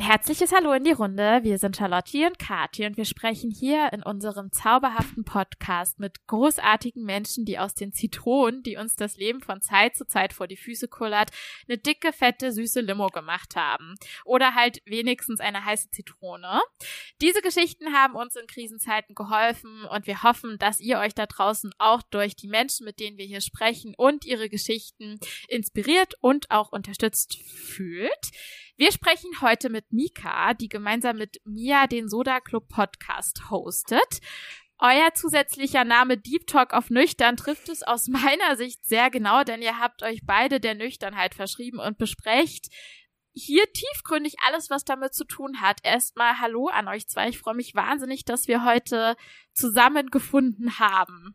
Ein herzliches Hallo in die Runde. Wir sind Charlotte und Kathi und wir sprechen hier in unserem zauberhaften Podcast mit großartigen Menschen, die aus den Zitronen, die uns das Leben von Zeit zu Zeit vor die Füße kullert, eine dicke, fette, süße Limo gemacht haben. Oder halt wenigstens eine heiße Zitrone. Diese Geschichten haben uns in Krisenzeiten geholfen und wir hoffen, dass ihr euch da draußen auch durch die Menschen, mit denen wir hier sprechen und ihre Geschichten inspiriert und auch unterstützt fühlt. Wir sprechen heute mit Mika, die gemeinsam mit Mia den Soda Club Podcast hostet. Euer zusätzlicher Name Deep Talk auf Nüchtern trifft es aus meiner Sicht sehr genau, denn ihr habt euch beide der Nüchternheit verschrieben und besprecht hier tiefgründig alles, was damit zu tun hat. Erstmal Hallo an euch zwei. Ich freue mich wahnsinnig, dass wir heute zusammengefunden haben.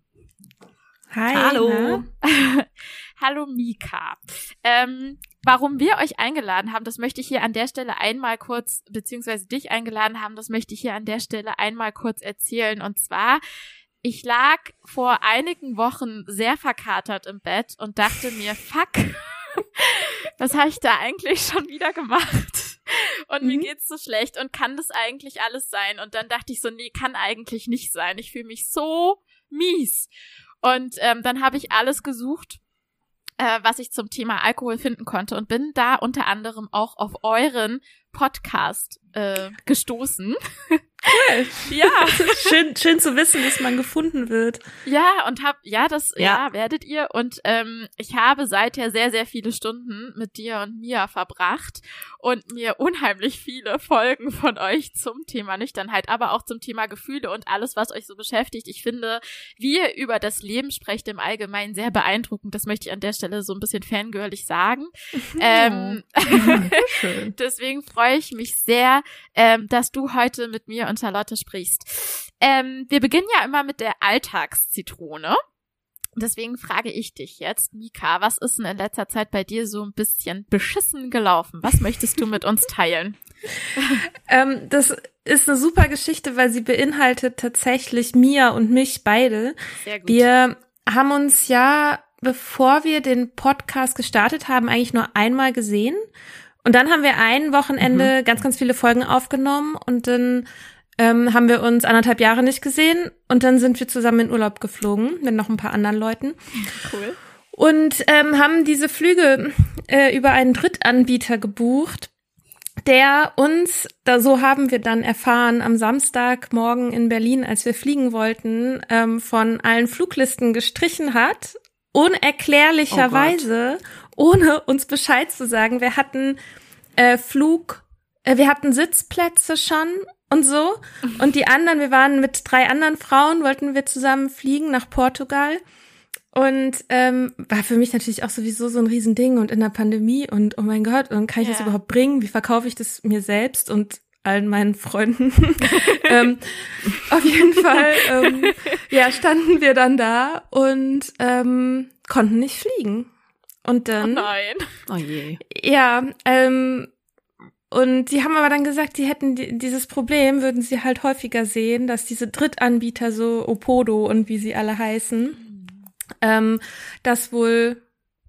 Hi. Hallo. Hallo Mika. Ähm, warum wir euch eingeladen haben, das möchte ich hier an der Stelle einmal kurz, beziehungsweise dich eingeladen haben, das möchte ich hier an der Stelle einmal kurz erzählen. Und zwar, ich lag vor einigen Wochen sehr verkatert im Bett und dachte mir, fuck, was habe ich da eigentlich schon wieder gemacht? Und mhm. mir geht's so schlecht und kann das eigentlich alles sein? Und dann dachte ich so, nee, kann eigentlich nicht sein. Ich fühle mich so mies. Und ähm, dann habe ich alles gesucht, äh, was ich zum Thema Alkohol finden konnte und bin da unter anderem auch auf euren Podcast äh, gestoßen. Cool. ja. schön, schön zu wissen, dass man gefunden wird. Ja, und hab, ja, das, ja, ja werdet ihr. Und ähm, ich habe seither sehr, sehr viele Stunden mit dir und Mia verbracht und mir unheimlich viele Folgen von euch zum Thema Nüchternheit, aber auch zum Thema Gefühle und alles, was euch so beschäftigt. Ich finde, wie ihr über das Leben sprecht im Allgemeinen sehr beeindruckend. Das möchte ich an der Stelle so ein bisschen fangirlig sagen. Ja. Ähm, deswegen freue ich mich sehr, ähm, dass du heute mit mir und Charlotte sprichst. Ähm, wir beginnen ja immer mit der Alltagszitrone. Deswegen frage ich dich jetzt, Mika, was ist denn in letzter Zeit bei dir so ein bisschen beschissen gelaufen? Was möchtest du mit uns teilen? ähm, das ist eine super Geschichte, weil sie beinhaltet tatsächlich Mia und mich beide. Sehr gut. Wir haben uns ja, bevor wir den Podcast gestartet haben, eigentlich nur einmal gesehen. Und dann haben wir ein Wochenende mhm. ganz, ganz viele Folgen aufgenommen und dann ähm, haben wir uns anderthalb Jahre nicht gesehen und dann sind wir zusammen in Urlaub geflogen mit noch ein paar anderen Leuten. Cool. Und ähm, haben diese Flüge äh, über einen Drittanbieter gebucht, der uns, da so haben wir dann erfahren, am Samstagmorgen in Berlin, als wir fliegen wollten, ähm, von allen Fluglisten gestrichen hat, unerklärlicherweise, oh ohne uns Bescheid zu sagen. Wir hatten äh, Flug, äh, wir hatten Sitzplätze schon und so. Und die anderen, wir waren mit drei anderen Frauen, wollten wir zusammen fliegen nach Portugal. Und ähm, war für mich natürlich auch sowieso so ein Riesending und in der Pandemie und oh mein Gott, und kann ich ja. das überhaupt bringen? Wie verkaufe ich das mir selbst und allen meinen Freunden? ähm, auf jeden Fall, ähm, ja, standen wir dann da und ähm, konnten nicht fliegen. Und dann. Oh nein. Oh je. Ja, ähm, und sie haben aber dann gesagt, sie hätten dieses Problem, würden sie halt häufiger sehen, dass diese Drittanbieter, so Opodo und wie sie alle heißen, ähm, das wohl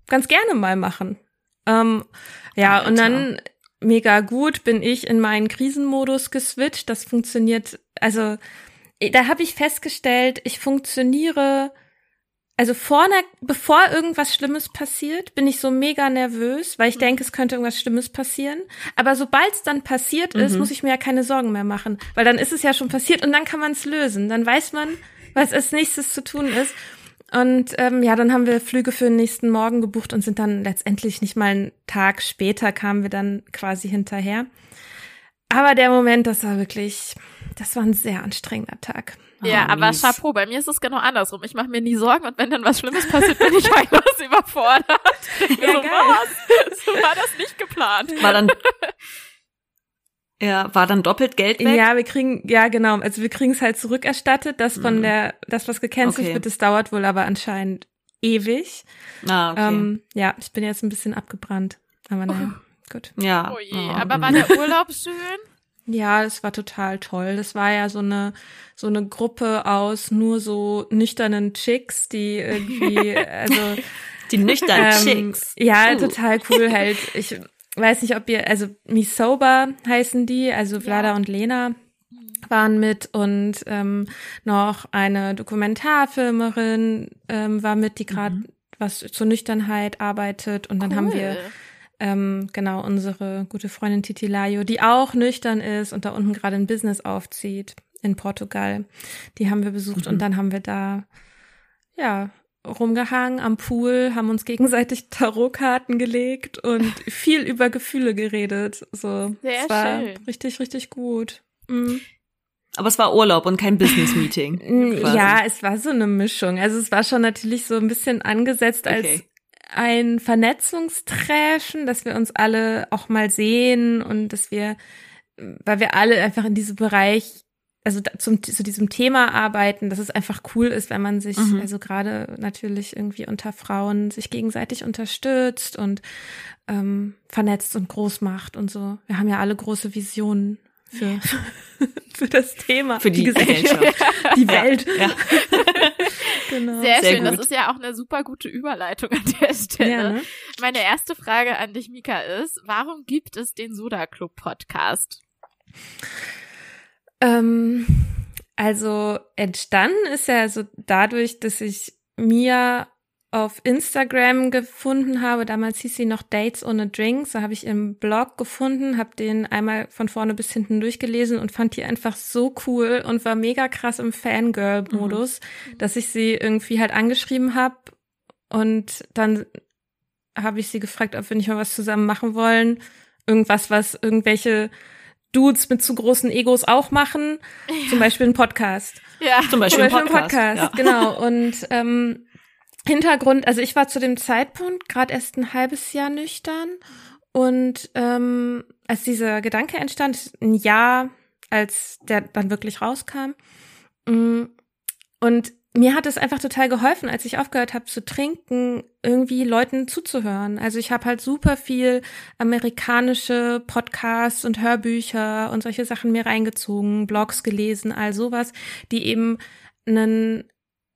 ganz gerne mal machen. Ähm, ja, Alter. und dann mega gut bin ich in meinen Krisenmodus geswitcht. Das funktioniert, also da habe ich festgestellt, ich funktioniere also vorne, bevor irgendwas Schlimmes passiert, bin ich so mega nervös, weil ich denke, es könnte irgendwas Schlimmes passieren. Aber sobald es dann passiert ist, mhm. muss ich mir ja keine Sorgen mehr machen, weil dann ist es ja schon passiert und dann kann man es lösen. Dann weiß man, was als nächstes zu tun ist. Und ähm, ja, dann haben wir Flüge für den nächsten Morgen gebucht und sind dann letztendlich nicht mal einen Tag später kamen wir dann quasi hinterher. Aber der Moment, das war wirklich, das war ein sehr anstrengender Tag. Ja, oh, aber mies. Chapeau, bei mir ist es genau andersrum. Ich mache mir nie Sorgen und wenn dann was Schlimmes passiert, bin ich heillos überfordert. Ja, so, was? So war das nicht geplant. War dann ja, war dann doppelt Geld weg? Ja, wir kriegen, ja genau, also wir kriegen es halt zurückerstattet. Das von mhm. der, das was gecancelt okay. wird, das dauert wohl aber anscheinend ewig. Ah, okay. Ähm, ja, ich bin jetzt ein bisschen abgebrannt. Aber naja, oh. gut. Ja. Oh je, oh. aber war der Urlaub schön? Ja, das war total toll. Das war ja so eine so eine Gruppe aus nur so nüchternen Chicks, die irgendwie also die nüchternen ähm, Chicks. Ja, uh. total cool halt. Ich weiß nicht, ob ihr, also Me Sober heißen die, also Vlada ja. und Lena waren mit und ähm, noch eine Dokumentarfilmerin ähm, war mit, die gerade mhm. was zur Nüchternheit arbeitet und dann cool. haben wir ähm, genau unsere gute Freundin Titi Layo, die auch nüchtern ist und da unten gerade ein Business aufzieht in Portugal. Die haben wir besucht mhm. und dann haben wir da ja rumgehangen am Pool, haben uns gegenseitig Tarotkarten gelegt und viel über Gefühle geredet. So, Sehr es war schön. richtig, richtig gut. Mhm. Aber es war Urlaub und kein Business-Meeting. ja, es war so eine Mischung. Also es war schon natürlich so ein bisschen angesetzt als okay. Ein Vernetzungstreffen, dass wir uns alle auch mal sehen und dass wir, weil wir alle einfach in diesem Bereich also zum, zu diesem Thema arbeiten, dass es einfach cool ist, wenn man sich, mhm. also gerade natürlich irgendwie unter Frauen sich gegenseitig unterstützt und ähm, vernetzt und groß macht und so. Wir haben ja alle große Visionen für, für das Thema. Für die, die Gesellschaft. die Welt. Ja, ja. genau. Sehr, Sehr schön. Gut. Das ist ja auch eine super gute Überleitung an der Stelle. Ja, ne? Meine erste Frage an dich, Mika, ist, warum gibt es den Soda Club Podcast? Ähm, also entstanden ist ja so dadurch, dass ich mir auf Instagram gefunden habe. Damals hieß sie noch Dates ohne Drinks. Da habe ich im Blog gefunden, habe den einmal von vorne bis hinten durchgelesen und fand die einfach so cool und war mega krass im Fangirl-Modus, mhm. dass ich sie irgendwie halt angeschrieben habe und dann habe ich sie gefragt, ob wir nicht mal was zusammen machen wollen. Irgendwas, was irgendwelche Dudes mit zu großen Egos auch machen. Ja. Zum Beispiel ein Podcast. Ja, zum Beispiel, zum Beispiel ein Podcast. Ja. Genau. Und ähm, Hintergrund, also ich war zu dem Zeitpunkt gerade erst ein halbes Jahr nüchtern. Und ähm, als dieser Gedanke entstand, ein Jahr, als der dann wirklich rauskam. Mm, und mir hat es einfach total geholfen, als ich aufgehört habe zu trinken, irgendwie Leuten zuzuhören. Also ich habe halt super viel amerikanische Podcasts und Hörbücher und solche Sachen mir reingezogen, Blogs gelesen, all sowas, die eben einen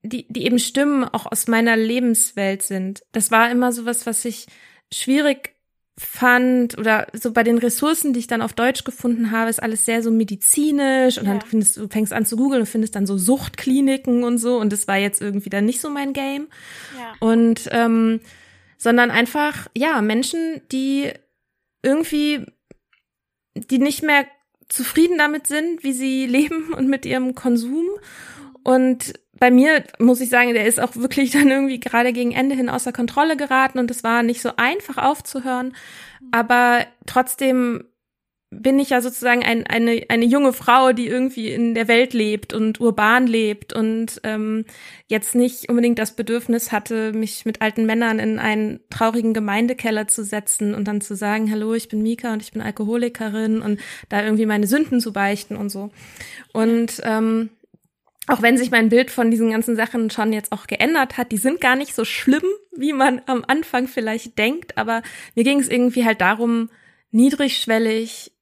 die, die eben Stimmen auch aus meiner Lebenswelt sind. Das war immer sowas, was ich schwierig fand oder so bei den Ressourcen, die ich dann auf Deutsch gefunden habe, ist alles sehr so medizinisch und ja. dann findest du fängst an zu googeln und findest dann so Suchtkliniken und so und das war jetzt irgendwie dann nicht so mein Game ja. und ähm, sondern einfach ja Menschen, die irgendwie die nicht mehr zufrieden damit sind, wie sie leben und mit ihrem Konsum und bei mir muss ich sagen, der ist auch wirklich dann irgendwie gerade gegen Ende hin außer Kontrolle geraten und es war nicht so einfach aufzuhören. Aber trotzdem bin ich ja sozusagen ein, eine, eine junge Frau, die irgendwie in der Welt lebt und urban lebt und ähm, jetzt nicht unbedingt das Bedürfnis hatte, mich mit alten Männern in einen traurigen Gemeindekeller zu setzen und dann zu sagen, hallo, ich bin Mika und ich bin Alkoholikerin und da irgendwie meine Sünden zu beichten und so. Und ähm, auch wenn sich mein Bild von diesen ganzen Sachen schon jetzt auch geändert hat, die sind gar nicht so schlimm, wie man am Anfang vielleicht denkt, aber mir ging es irgendwie halt darum, niedrigschwellig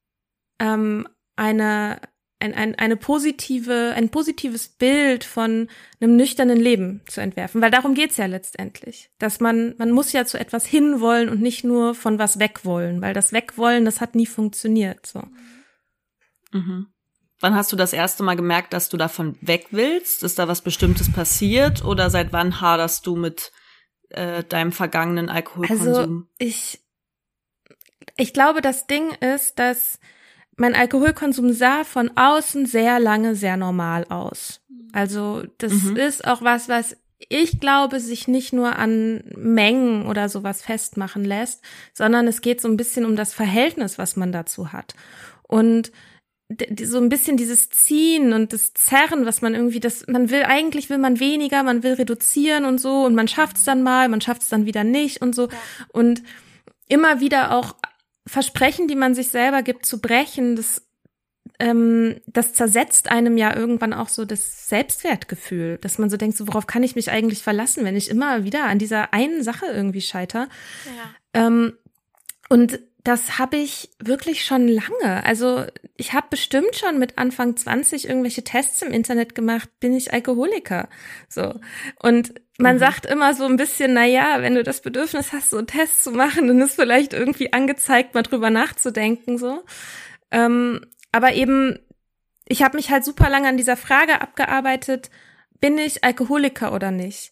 ähm, eine, ein, ein, eine positive, ein positives Bild von einem nüchternen Leben zu entwerfen, weil darum geht's ja letztendlich, dass man, man muss ja zu etwas hinwollen und nicht nur von was wegwollen, weil das Wegwollen, das hat nie funktioniert, so. Mhm. Wann hast du das erste Mal gemerkt, dass du davon weg willst? Ist da was Bestimmtes passiert? Oder seit wann haderst du mit äh, deinem vergangenen Alkoholkonsum? Also ich, ich glaube, das Ding ist, dass mein Alkoholkonsum sah von außen sehr lange sehr normal aus. Also das mhm. ist auch was, was ich glaube, sich nicht nur an Mengen oder sowas festmachen lässt, sondern es geht so ein bisschen um das Verhältnis, was man dazu hat. Und so ein bisschen dieses Ziehen und das Zerren, was man irgendwie, das, man will, eigentlich will man weniger, man will reduzieren und so und man schafft es dann mal, man schafft es dann wieder nicht und so. Ja. Und immer wieder auch Versprechen, die man sich selber gibt, zu brechen, das, ähm, das zersetzt einem ja irgendwann auch so das Selbstwertgefühl, dass man so denkt, so worauf kann ich mich eigentlich verlassen, wenn ich immer wieder an dieser einen Sache irgendwie scheiter. Ja. Ähm, und das habe ich wirklich schon lange. Also ich habe bestimmt schon mit Anfang 20 irgendwelche Tests im Internet gemacht, bin ich Alkoholiker. So. Und man mhm. sagt immer so ein bisschen, na ja, wenn du das Bedürfnis hast, so einen Test zu machen, dann ist vielleicht irgendwie angezeigt, mal drüber nachzudenken, so. Ähm, aber eben, ich habe mich halt super lange an dieser Frage abgearbeitet, bin ich Alkoholiker oder nicht?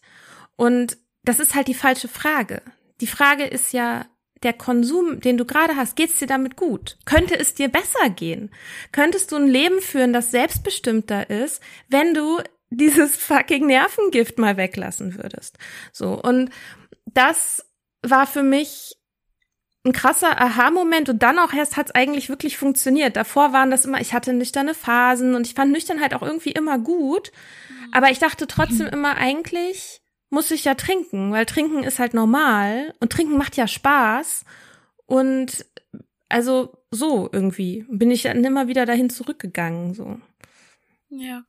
Und das ist halt die falsche Frage. Die Frage ist ja, der Konsum, den du gerade hast, geht's dir damit gut? Könnte es dir besser gehen? Könntest du ein Leben führen, das selbstbestimmter ist, wenn du dieses fucking Nervengift mal weglassen würdest? So. Und das war für mich ein krasser Aha-Moment und dann auch erst hat's eigentlich wirklich funktioniert. Davor waren das immer, ich hatte nüchterne Phasen und ich fand Nüchternheit auch irgendwie immer gut. Aber ich dachte trotzdem immer eigentlich, muss ich ja trinken, weil trinken ist halt normal und trinken macht ja Spaß. Und also so irgendwie bin ich dann immer wieder dahin zurückgegangen, so. Ja.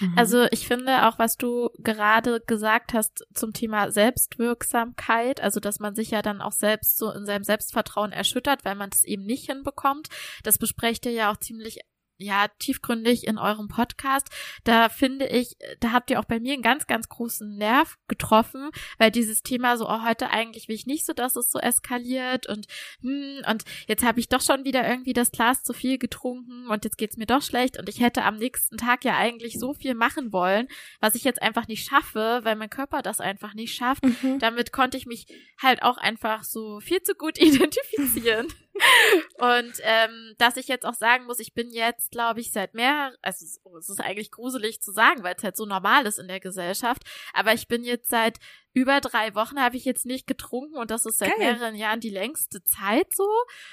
Mhm. Also ich finde auch, was du gerade gesagt hast zum Thema Selbstwirksamkeit, also dass man sich ja dann auch selbst so in seinem Selbstvertrauen erschüttert, weil man es eben nicht hinbekommt. Das besprecht ihr ja auch ziemlich ja, tiefgründig in eurem Podcast. Da finde ich, da habt ihr auch bei mir einen ganz, ganz großen Nerv getroffen, weil dieses Thema so, oh, heute eigentlich will ich nicht so, dass es so eskaliert und, hm, und jetzt habe ich doch schon wieder irgendwie das Glas zu viel getrunken und jetzt geht's mir doch schlecht und ich hätte am nächsten Tag ja eigentlich so viel machen wollen, was ich jetzt einfach nicht schaffe, weil mein Körper das einfach nicht schafft. Mhm. Damit konnte ich mich halt auch einfach so viel zu gut identifizieren. Und ähm, dass ich jetzt auch sagen muss, ich bin jetzt, glaube ich, seit mehr, also es ist eigentlich gruselig zu sagen, weil es halt so normal ist in der Gesellschaft, aber ich bin jetzt seit über drei Wochen habe ich jetzt nicht getrunken und das ist seit Geil. mehreren Jahren die längste Zeit so.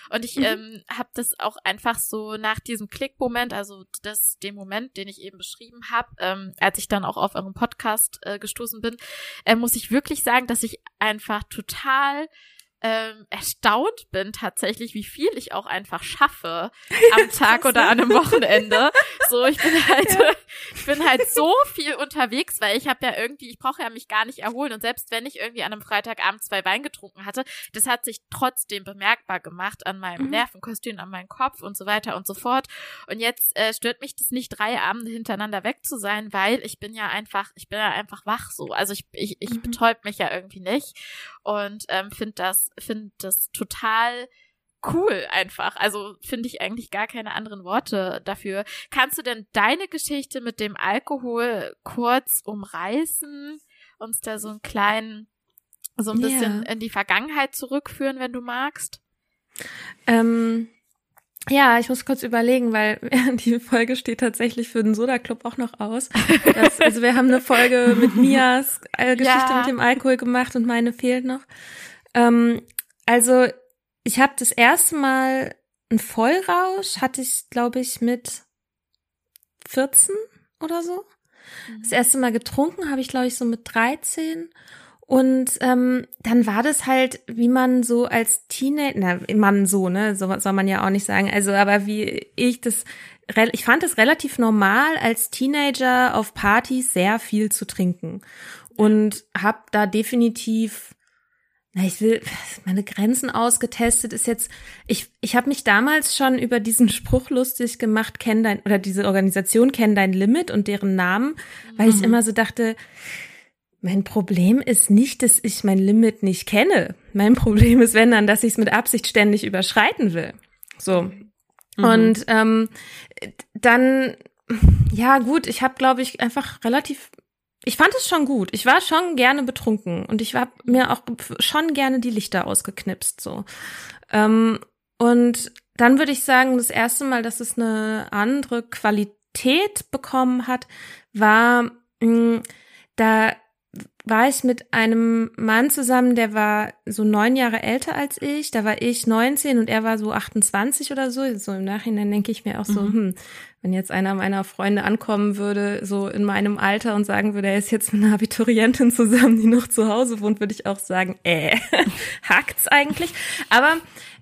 Und ich mhm. ähm, habe das auch einfach so nach diesem Klickmoment, also das den Moment, den ich eben beschrieben habe, ähm, als ich dann auch auf euren Podcast äh, gestoßen bin, äh, muss ich wirklich sagen, dass ich einfach total ähm, erstaunt bin tatsächlich, wie viel ich auch einfach schaffe am Tag oder an einem Wochenende. So, ich bin halt, ja. ich bin halt so viel unterwegs, weil ich habe ja irgendwie, ich brauche ja mich gar nicht erholen und selbst wenn ich irgendwie an einem Freitagabend zwei Wein getrunken hatte, das hat sich trotzdem bemerkbar gemacht an meinem mhm. Nervenkostüm, an meinem Kopf und so weiter und so fort. Und jetzt äh, stört mich das nicht, drei Abende hintereinander weg zu sein, weil ich bin ja einfach, ich bin ja einfach wach so. Also ich, ich, ich mhm. betäub mich ja irgendwie nicht und ähm, finde das finde das total cool einfach. Also finde ich eigentlich gar keine anderen Worte dafür. Kannst du denn deine Geschichte mit dem Alkohol kurz umreißen? Uns da so einen kleinen, so ein bisschen yeah. in die Vergangenheit zurückführen, wenn du magst? Ähm, ja, ich muss kurz überlegen, weil die Folge steht tatsächlich für den Soda Club auch noch aus. Das, also wir haben eine Folge mit Mias äh, Geschichte ja. mit dem Alkohol gemacht und meine fehlt noch. Ähm, also ich habe das erste Mal ein Vollrausch, hatte ich, glaube ich, mit 14 oder so. Mhm. Das erste Mal getrunken habe ich, glaube ich, so mit 13. Und ähm, dann war das halt, wie man so als Teenager, na, man so, ne, so soll man ja auch nicht sagen, also aber wie ich das, ich fand es relativ normal, als Teenager auf Partys sehr viel zu trinken. Und habe da definitiv na, ich will meine Grenzen ausgetestet ist jetzt ich ich habe mich damals schon über diesen Spruch lustig gemacht kenn dein oder diese Organisation kenn dein Limit und deren Namen weil mhm. ich immer so dachte mein Problem ist nicht, dass ich mein Limit nicht kenne. Mein Problem ist, wenn dann, dass ich es mit Absicht ständig überschreiten will. So. Mhm. Und ähm, dann, ja gut, ich habe, glaube ich, einfach relativ ich fand es schon gut. Ich war schon gerne betrunken und ich habe mir auch schon gerne die Lichter ausgeknipst so. Ähm, und dann würde ich sagen, das erste Mal, dass es eine andere Qualität bekommen hat, war mh, hm, da war ich mit einem Mann zusammen, der war so neun Jahre älter als ich. Da war ich 19 und er war so 28 oder so. So im Nachhinein denke ich mir auch so, mhm. hm, wenn jetzt einer meiner Freunde ankommen würde, so in meinem Alter und sagen würde, er ist jetzt mit einer Abiturientin zusammen, die noch zu Hause wohnt, würde ich auch sagen, äh, hackt's eigentlich. Aber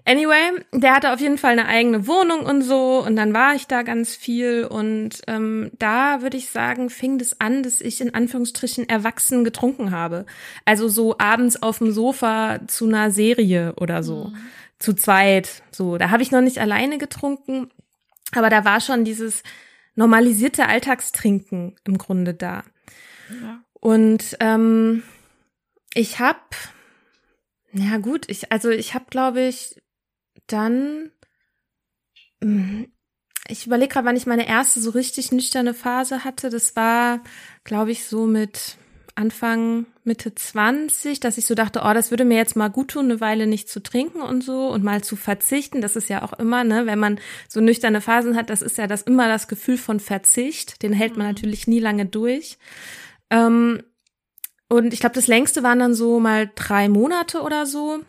Anyway, der hatte auf jeden Fall eine eigene Wohnung und so und dann war ich da ganz viel und ähm, da würde ich sagen, fing das an, dass ich in Anführungsstrichen erwachsen getrunken habe. Also so abends auf dem Sofa zu einer Serie oder so. Mhm. zu zweit. So, da habe ich noch nicht alleine getrunken, aber da war schon dieses normalisierte Alltagstrinken im Grunde da. Ja. Und ähm, ich habe, ja gut, ich also ich habe, glaube ich, dann hm, ich überlege gerade, wann ich meine erste so richtig nüchterne Phase hatte. Das war, glaube ich, so mit Anfang, Mitte 20, dass ich so dachte, oh, das würde mir jetzt mal gut tun, eine Weile nicht zu trinken und so und mal zu verzichten. Das ist ja auch immer, ne, wenn man so nüchterne Phasen hat, das ist ja das immer das Gefühl von Verzicht. Den hält man mhm. natürlich nie lange durch. Ähm, und ich glaube, das längste waren dann so mal drei Monate oder so.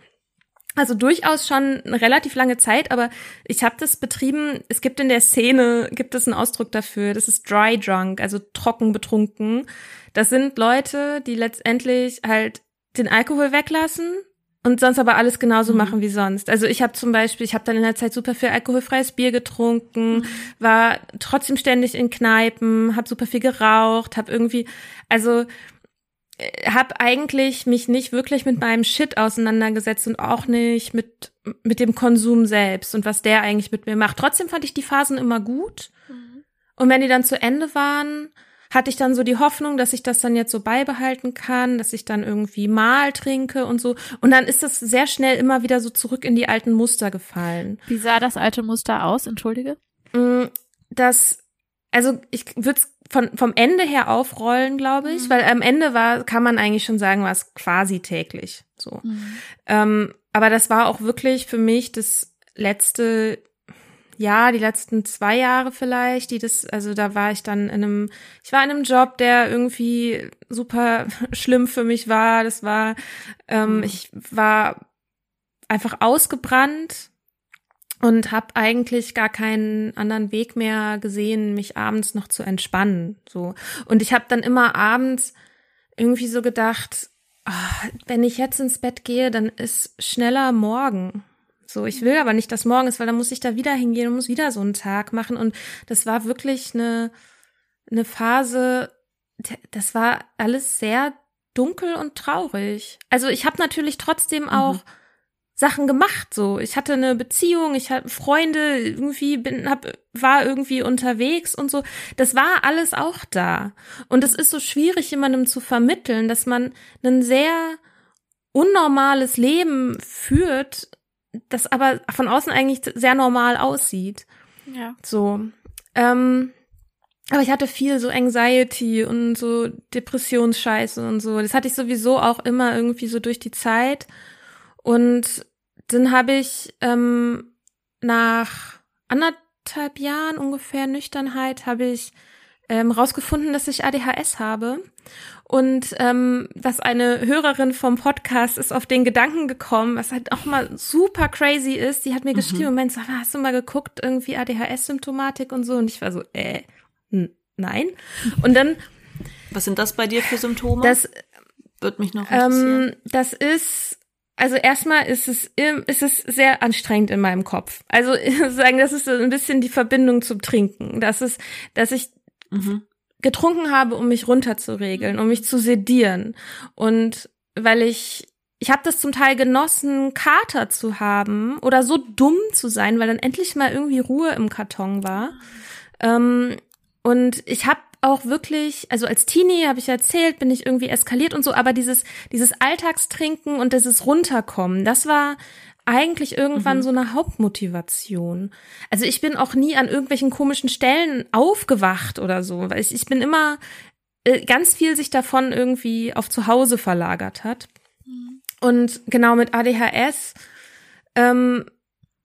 Also durchaus schon eine relativ lange Zeit, aber ich habe das betrieben. Es gibt in der Szene gibt es einen Ausdruck dafür. Das ist dry drunk, also trocken betrunken. Das sind Leute, die letztendlich halt den Alkohol weglassen und sonst aber alles genauso mhm. machen wie sonst. Also ich habe zum Beispiel, ich habe dann in der Zeit super viel alkoholfreies Bier getrunken, mhm. war trotzdem ständig in Kneipen, habe super viel geraucht, habe irgendwie, also habe eigentlich mich nicht wirklich mit meinem Shit auseinandergesetzt und auch nicht mit mit dem Konsum selbst und was der eigentlich mit mir macht. Trotzdem fand ich die Phasen immer gut. Mhm. Und wenn die dann zu Ende waren, hatte ich dann so die Hoffnung, dass ich das dann jetzt so beibehalten kann, dass ich dann irgendwie mal trinke und so. Und dann ist das sehr schnell immer wieder so zurück in die alten Muster gefallen. Wie sah das alte Muster aus? Entschuldige. Mm, das, also ich würde es von, vom Ende her aufrollen, glaube ich, mhm. weil am Ende war, kann man eigentlich schon sagen, war es quasi täglich. So. Mhm. Ähm, aber das war auch wirklich für mich das letzte Jahr, die letzten zwei Jahre vielleicht, die das, also da war ich dann in einem, ich war in einem Job, der irgendwie super schlimm für mich war. Das war, ähm, mhm. ich war einfach ausgebrannt und habe eigentlich gar keinen anderen Weg mehr gesehen, mich abends noch zu entspannen. So und ich habe dann immer abends irgendwie so gedacht, oh, wenn ich jetzt ins Bett gehe, dann ist schneller morgen. So, ich will aber nicht, dass morgen ist, weil dann muss ich da wieder hingehen und muss wieder so einen Tag machen. Und das war wirklich eine, eine Phase, das war alles sehr dunkel und traurig. Also ich habe natürlich trotzdem mhm. auch mhm Sachen gemacht so. Ich hatte eine Beziehung, ich hatte Freunde, irgendwie bin hab war irgendwie unterwegs und so. Das war alles auch da. Und es ist so schwierig jemandem zu vermitteln, dass man ein sehr unnormales Leben führt, das aber von außen eigentlich sehr normal aussieht. Ja. So. Ähm, aber ich hatte viel so Anxiety und so Depressionsscheiße und so. Das hatte ich sowieso auch immer irgendwie so durch die Zeit. Und dann habe ich ähm, nach anderthalb Jahren ungefähr Nüchternheit habe ich ähm, rausgefunden, dass ich ADHS habe. Und ähm, dass eine Hörerin vom Podcast ist auf den Gedanken gekommen, was halt auch mal super crazy ist. Die hat mir mhm. geschrieben, Moment, so, hast du mal geguckt, irgendwie ADHS-Symptomatik und so? Und ich war so, äh, nein. Und dann. Was sind das bei dir für Symptome? Das wird mich noch interessieren. Ähm, das ist also erstmal ist es, ist es sehr anstrengend in meinem Kopf. Also sagen, das ist so ein bisschen die Verbindung zum Trinken. Das ist, dass ich mhm. getrunken habe, um mich runterzuregeln, um mich zu sedieren. Und weil ich, ich habe das zum Teil genossen, Kater zu haben oder so dumm zu sein, weil dann endlich mal irgendwie Ruhe im Karton war. Ähm, und ich habe auch wirklich, also als Teenie habe ich erzählt, bin ich irgendwie eskaliert und so, aber dieses, dieses Alltagstrinken und dieses Runterkommen, das war eigentlich irgendwann mhm. so eine Hauptmotivation. Also ich bin auch nie an irgendwelchen komischen Stellen aufgewacht oder so, weil ich, ich bin immer äh, ganz viel sich davon irgendwie auf zu Hause verlagert hat. Mhm. Und genau mit ADHS, ähm,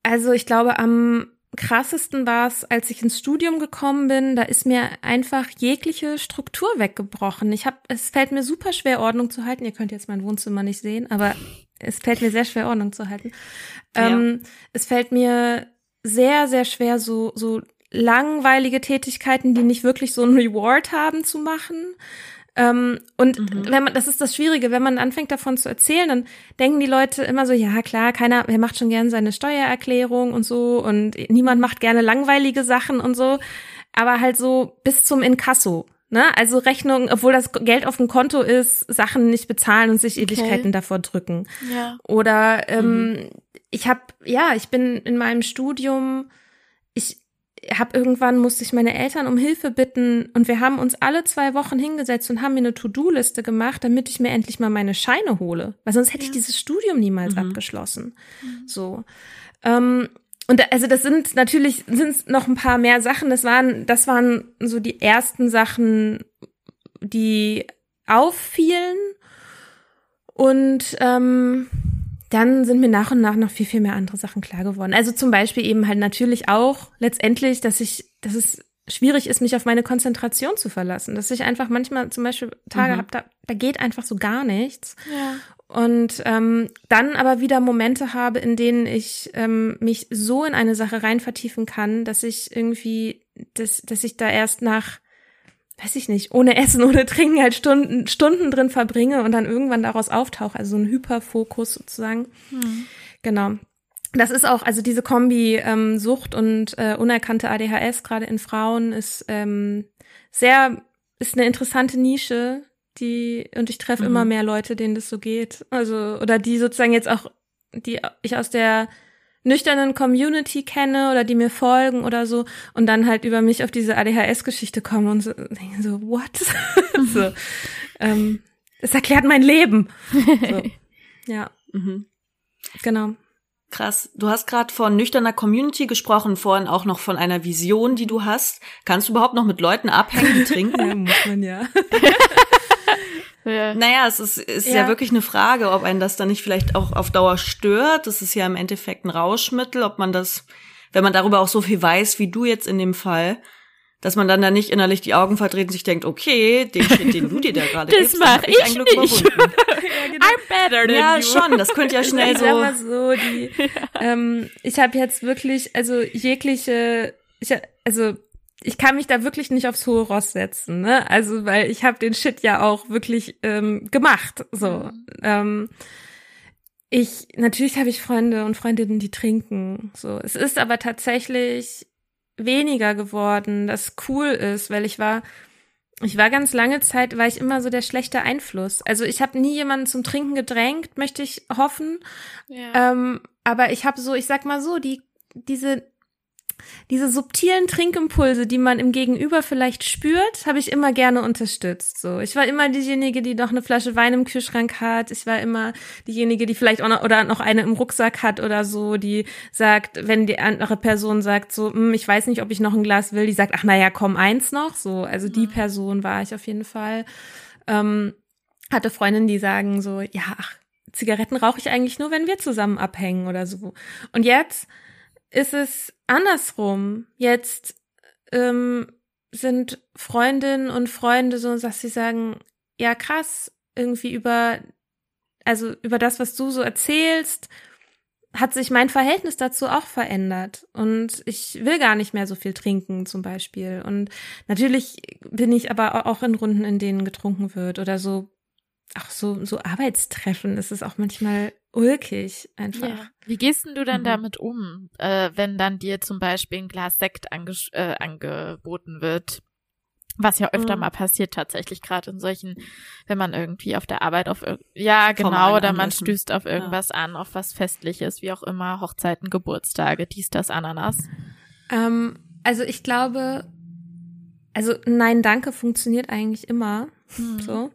also ich glaube, am krassesten war es, als ich ins Studium gekommen bin, da ist mir einfach jegliche Struktur weggebrochen. Ich habe, es fällt mir super schwer Ordnung zu halten. Ihr könnt jetzt mein Wohnzimmer nicht sehen, aber es fällt mir sehr schwer Ordnung zu halten. Ja. Ähm, es fällt mir sehr, sehr schwer, so so langweilige Tätigkeiten, die nicht wirklich so einen Reward haben, zu machen. Ähm, und mhm. wenn man, das ist das Schwierige, wenn man anfängt davon zu erzählen, dann denken die Leute immer so, ja klar, keiner, wer macht schon gern seine Steuererklärung und so und niemand macht gerne langweilige Sachen und so, aber halt so bis zum Inkasso. Ne? Also Rechnung, obwohl das Geld auf dem Konto ist, Sachen nicht bezahlen und sich Ewigkeiten okay. davor drücken. Ja. Oder ähm, mhm ich habe, ja, ich bin in meinem Studium, habe irgendwann musste ich meine Eltern um Hilfe bitten und wir haben uns alle zwei Wochen hingesetzt und haben mir eine To-Do-Liste gemacht, damit ich mir endlich mal meine Scheine hole, weil sonst hätte ja. ich dieses Studium niemals mhm. abgeschlossen. Mhm. So. Ähm, und also das sind natürlich sind noch ein paar mehr Sachen. Das waren das waren so die ersten Sachen, die auffielen und ähm, dann sind mir nach und nach noch viel, viel mehr andere Sachen klar geworden. Also zum Beispiel eben halt natürlich auch letztendlich, dass ich, dass es schwierig ist, mich auf meine Konzentration zu verlassen. Dass ich einfach manchmal zum Beispiel Tage mhm. habe, da, da geht einfach so gar nichts. Ja. Und ähm, dann aber wieder Momente habe, in denen ich ähm, mich so in eine Sache rein vertiefen kann, dass ich irgendwie, dass, dass ich da erst nach weiß ich nicht, ohne Essen, ohne Trinken halt Stunden, Stunden drin verbringe und dann irgendwann daraus auftauche. Also so ein Hyperfokus sozusagen. Hm. Genau. Das ist auch, also diese Kombi ähm, Sucht und äh, unerkannte ADHS, gerade in Frauen, ist ähm, sehr, ist eine interessante Nische, die, und ich treffe mhm. immer mehr Leute, denen das so geht. Also, oder die sozusagen jetzt auch, die ich aus der nüchternen Community kenne oder die mir folgen oder so und dann halt über mich auf diese ADHS-Geschichte kommen und so, so what? so, ähm, es erklärt mein Leben. So. Ja, mhm. genau. Krass. Du hast gerade von nüchterner Community gesprochen, vorhin auch noch von einer Vision, die du hast. Kannst du überhaupt noch mit Leuten abhängen, die trinken? ja, muss man ja. Ja. Naja, es ist, ist ja. ja. wirklich eine Frage, ob einen das dann nicht vielleicht auch auf Dauer stört. Das ist ja im Endeffekt ein Rauschmittel, ob man das, wenn man darüber auch so viel weiß wie du jetzt in dem Fall, dass man dann da nicht innerlich die Augen verdreht und sich denkt, okay, den Shit, den du dir da gerade gibst, mach ich, ich ein Glück nicht. ja, genau. I'm better than ja, you. schon, das könnte ja schnell so. Mal so die, ähm, ich habe jetzt wirklich, also jegliche, ich, also ich kann mich da wirklich nicht aufs hohe Ross setzen, ne? Also, weil ich habe den Shit ja auch wirklich ähm, gemacht. So. Mhm. Ähm, ich, natürlich habe ich Freunde und Freundinnen, die trinken. So. Es ist aber tatsächlich weniger geworden, das cool ist, weil ich war, ich war ganz lange Zeit, war ich immer so der schlechte Einfluss. Also ich habe nie jemanden zum Trinken gedrängt, möchte ich hoffen. Ja. Ähm, aber ich habe so, ich sag mal so, die diese diese subtilen Trinkimpulse, die man im Gegenüber vielleicht spürt, habe ich immer gerne unterstützt. So, ich war immer diejenige, die noch eine Flasche Wein im Kühlschrank hat. Ich war immer diejenige, die vielleicht auch noch oder noch eine im Rucksack hat oder so, die sagt, wenn die andere Person sagt so, hm, ich weiß nicht, ob ich noch ein Glas will, die sagt, ach naja, komm eins noch. So, also die mhm. Person war ich auf jeden Fall. Ähm, hatte Freundinnen, die sagen so, ja, ach, Zigaretten rauche ich eigentlich nur, wenn wir zusammen abhängen oder so. Und jetzt ist es andersrum. Jetzt ähm, sind Freundinnen und Freunde so, dass sie sagen, ja krass, irgendwie über, also über das, was du so erzählst, hat sich mein Verhältnis dazu auch verändert. Und ich will gar nicht mehr so viel trinken, zum Beispiel. Und natürlich bin ich aber auch in Runden, in denen getrunken wird oder so auch so, so Arbeitstreffen ist es auch manchmal ulkig einfach. Ja. Wie gehst denn du dann mhm. damit um, äh, wenn dann dir zum Beispiel ein Glas Sekt ange äh, angeboten wird? Was ja öfter mhm. mal passiert tatsächlich, gerade in solchen, wenn man irgendwie auf der Arbeit auf ja genau, oder man stößt auf irgendwas ja. an, auf was Festliches, wie auch immer, Hochzeiten, Geburtstage, dies, das, Ananas. Ähm, also ich glaube, also nein, danke funktioniert eigentlich immer. Hm. So.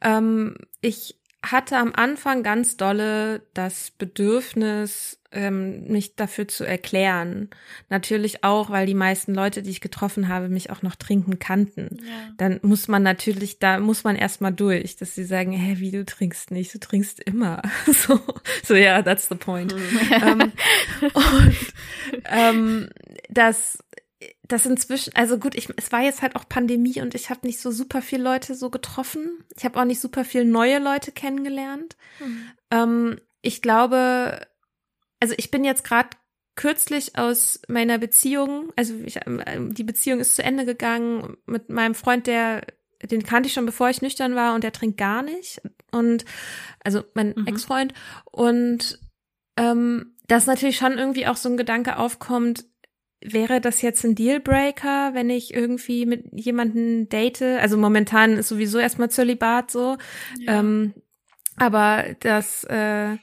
Ähm, ich hatte am Anfang ganz dolle das Bedürfnis, ähm, mich dafür zu erklären. Natürlich auch, weil die meisten Leute, die ich getroffen habe, mich auch noch trinken kannten. Ja. Dann muss man natürlich, da muss man erstmal durch, dass sie sagen, hä, wie du trinkst nicht, du trinkst immer. so, so ja, yeah, that's the point. ähm, und ähm, das das inzwischen, also gut, ich, es war jetzt halt auch Pandemie und ich habe nicht so super viele Leute so getroffen. Ich habe auch nicht super viele neue Leute kennengelernt. Mhm. Ähm, ich glaube, also ich bin jetzt gerade kürzlich aus meiner Beziehung, also ich, ähm, die Beziehung ist zu Ende gegangen mit meinem Freund, der, den kannte ich schon bevor ich nüchtern war und der trinkt gar nicht. Und also mein mhm. Ex-Freund. Und ähm, dass natürlich schon irgendwie auch so ein Gedanke aufkommt, wäre das jetzt ein Dealbreaker, wenn ich irgendwie mit jemanden date? Also momentan ist sowieso erstmal Zölibat so. Ja. Ähm, aber das, äh,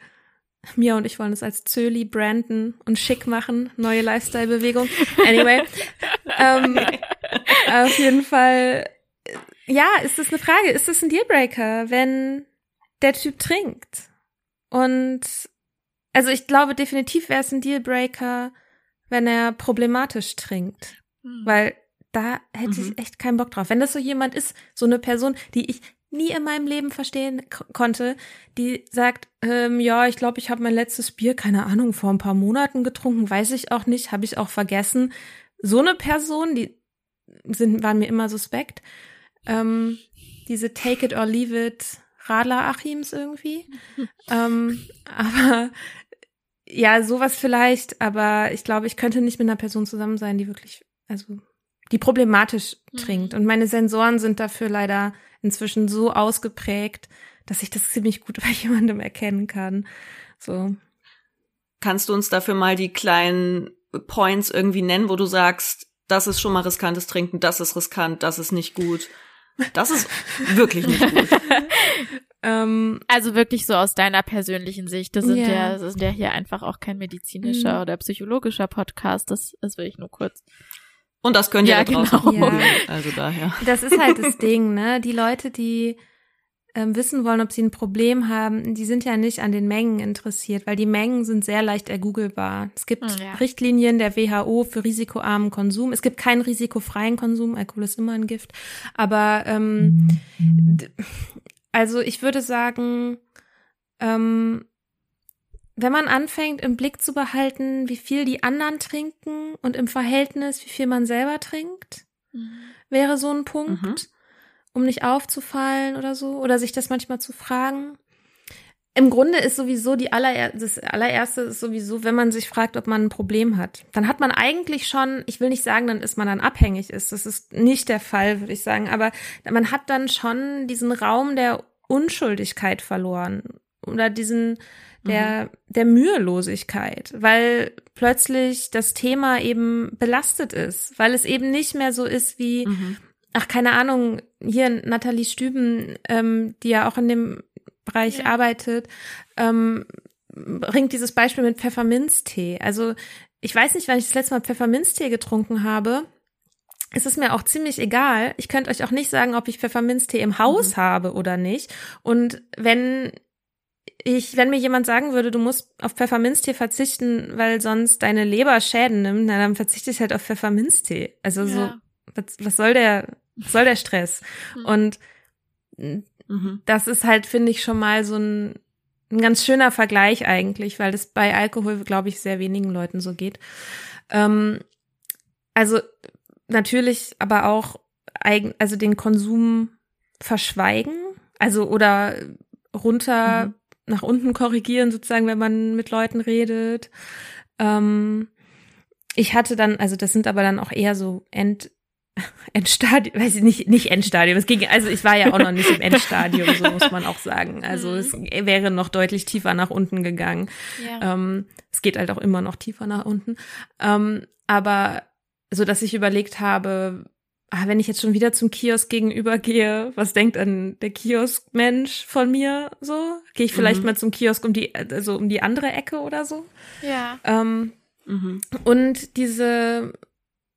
Mia und ich wollen es als Zöli branden und schick machen. Neue Lifestyle-Bewegung. Anyway. ähm, auf jeden Fall, ja, ist das eine Frage. Ist das ein Dealbreaker, wenn der Typ trinkt? Und also ich glaube definitiv wäre es ein Dealbreaker, wenn er problematisch trinkt. Mhm. Weil da hätte mhm. ich echt keinen Bock drauf. Wenn das so jemand ist, so eine Person, die ich nie in meinem Leben verstehen konnte, die sagt, ähm, ja, ich glaube, ich habe mein letztes Bier, keine Ahnung, vor ein paar Monaten getrunken, weiß ich auch nicht, habe ich auch vergessen. So eine Person, die sind, waren mir immer suspekt. Ähm, diese Take it or leave it Radler Achims irgendwie. ähm, aber ja, sowas vielleicht, aber ich glaube, ich könnte nicht mit einer Person zusammen sein, die wirklich, also die problematisch mhm. trinkt. Und meine Sensoren sind dafür leider inzwischen so ausgeprägt, dass ich das ziemlich gut bei jemandem erkennen kann. So. Kannst du uns dafür mal die kleinen Points irgendwie nennen, wo du sagst, das ist schon mal riskantes Trinken, das ist riskant, das ist nicht gut. Das ist wirklich nicht gut. ähm, also wirklich so aus deiner persönlichen Sicht. Das sind yeah. ja, das sind ja hier einfach auch kein medizinischer mhm. oder psychologischer Podcast. Das, das will ich nur kurz. Und das könnt ihr ja, da draußen genau. Ja. Also daher. Das ist halt das Ding, ne? Die Leute, die wissen wollen, ob sie ein Problem haben, die sind ja nicht an den Mengen interessiert, weil die Mengen sind sehr leicht ergoogelbar. Es gibt hm, ja. Richtlinien der WHO für risikoarmen Konsum. Es gibt keinen risikofreien Konsum. Alkohol ist immer ein Gift. Aber ähm, also ich würde sagen, ähm, wenn man anfängt, im Blick zu behalten, wie viel die anderen trinken und im Verhältnis, wie viel man selber trinkt, mhm. wäre so ein Punkt, mhm. Um nicht aufzufallen oder so, oder sich das manchmal zu fragen. Im Grunde ist sowieso die aller, das allererste ist sowieso, wenn man sich fragt, ob man ein Problem hat. Dann hat man eigentlich schon, ich will nicht sagen, dann ist man dann abhängig ist. Das ist nicht der Fall, würde ich sagen. Aber man hat dann schon diesen Raum der Unschuldigkeit verloren. Oder diesen, der, mhm. der Mühelosigkeit, weil plötzlich das Thema eben belastet ist, weil es eben nicht mehr so ist wie, mhm. ach, keine Ahnung, hier Nathalie Stüben, ähm, die ja auch in dem Bereich ja. arbeitet, ähm, bringt dieses Beispiel mit Pfefferminztee. Also ich weiß nicht, wann ich das letzte Mal Pfefferminztee getrunken habe. Es ist mir auch ziemlich egal. Ich könnte euch auch nicht sagen, ob ich Pfefferminztee im Haus mhm. habe oder nicht. Und wenn ich, wenn mir jemand sagen würde, du musst auf Pfefferminztee verzichten, weil sonst deine Leber Schäden nimmt, na, dann verzichte ich halt auf Pfefferminztee. Also ja. so, was, was soll der, was soll der Stress? Mhm. Und mhm. das ist halt, finde ich, schon mal so ein, ein ganz schöner Vergleich eigentlich, weil das bei Alkohol, glaube ich, sehr wenigen Leuten so geht. Ähm, also natürlich aber auch eigen, also den Konsum verschweigen, also oder runter mhm nach unten korrigieren, sozusagen, wenn man mit Leuten redet. Ähm, ich hatte dann, also das sind aber dann auch eher so End, Endstadium, weiß ich nicht, nicht Endstadium. Es ging, also ich war ja auch noch nicht im Endstadium, so muss man auch sagen. Also mhm. es wäre noch deutlich tiefer nach unten gegangen. Ja. Ähm, es geht halt auch immer noch tiefer nach unten. Ähm, aber so, dass ich überlegt habe, ah, wenn ich jetzt schon wieder zum Kiosk gegenüber gehe, was denkt dann der Kioskmensch von mir so? Gehe ich vielleicht mhm. mal zum Kiosk um die, also um die andere Ecke oder so? Ja. Ähm, mhm. Und diese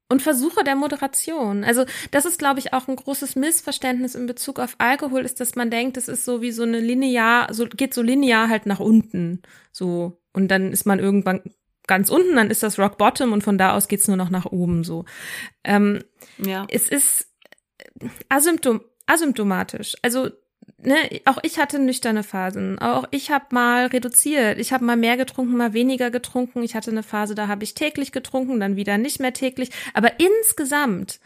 und Versuche der Moderation. Also das ist, glaube ich, auch ein großes Missverständnis in Bezug auf Alkohol, ist, dass man denkt, es ist so wie so eine linear, so geht so linear halt nach unten, so und dann ist man irgendwann ganz unten, dann ist das Rock Bottom und von da aus geht's nur noch nach oben so. Ähm, ja. Es ist asymptom asymptomatisch. Also ne, auch ich hatte nüchterne Phasen. Auch ich habe mal reduziert. Ich habe mal mehr getrunken, mal weniger getrunken. Ich hatte eine Phase, da habe ich täglich getrunken, dann wieder nicht mehr täglich. Aber insgesamt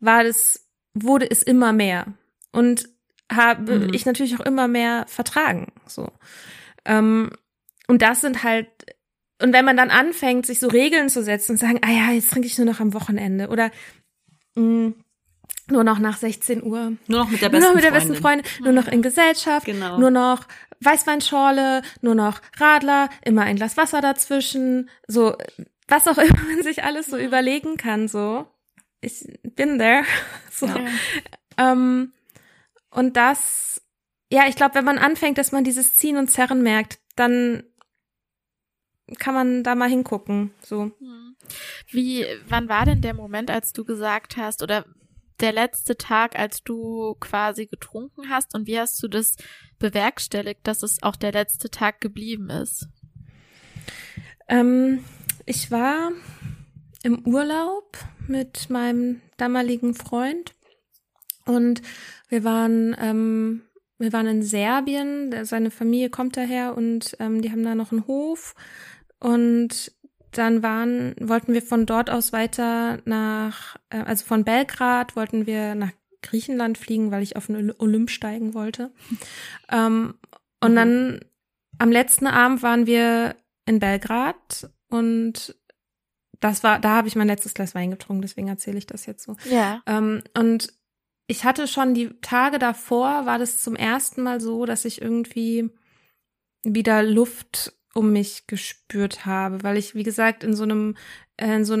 war es, wurde es immer mehr. Und habe mhm. ich natürlich auch immer mehr vertragen. So. Ähm, und das sind halt und wenn man dann anfängt, sich so Regeln zu setzen und sagen, ah ja, jetzt trinke ich nur noch am Wochenende oder mh, mm, nur noch nach 16 Uhr. Nur noch mit der besten Nur noch mit der besten Freundin. Nur noch in Gesellschaft. Genau. Nur noch Weißweinschorle, nur noch Radler, immer ein Glas Wasser dazwischen. So, was auch immer man sich alles so überlegen kann, so. Ich bin there. So. Ja. Ähm, und das, ja, ich glaube, wenn man anfängt, dass man dieses Ziehen und Zerren merkt, dann kann man da mal hingucken. So. Hm. Wie, wann war denn der Moment, als du gesagt hast, oder der letzte Tag, als du quasi getrunken hast? Und wie hast du das bewerkstelligt, dass es auch der letzte Tag geblieben ist? Ähm, ich war im Urlaub mit meinem damaligen Freund und wir waren ähm, wir waren in Serbien, seine Familie kommt daher und ähm, die haben da noch einen Hof. Und dann waren, wollten wir von dort aus weiter nach, äh, also von Belgrad wollten wir nach Griechenland fliegen, weil ich auf den Olymp steigen wollte. ähm, und mhm. dann am letzten Abend waren wir in Belgrad und das war, da habe ich mein letztes Glas Wein getrunken, deswegen erzähle ich das jetzt so. Ja. Ähm, und ich hatte schon die Tage davor, war das zum ersten Mal so, dass ich irgendwie wieder Luft um mich gespürt habe, weil ich, wie gesagt, in so einem, äh, in so,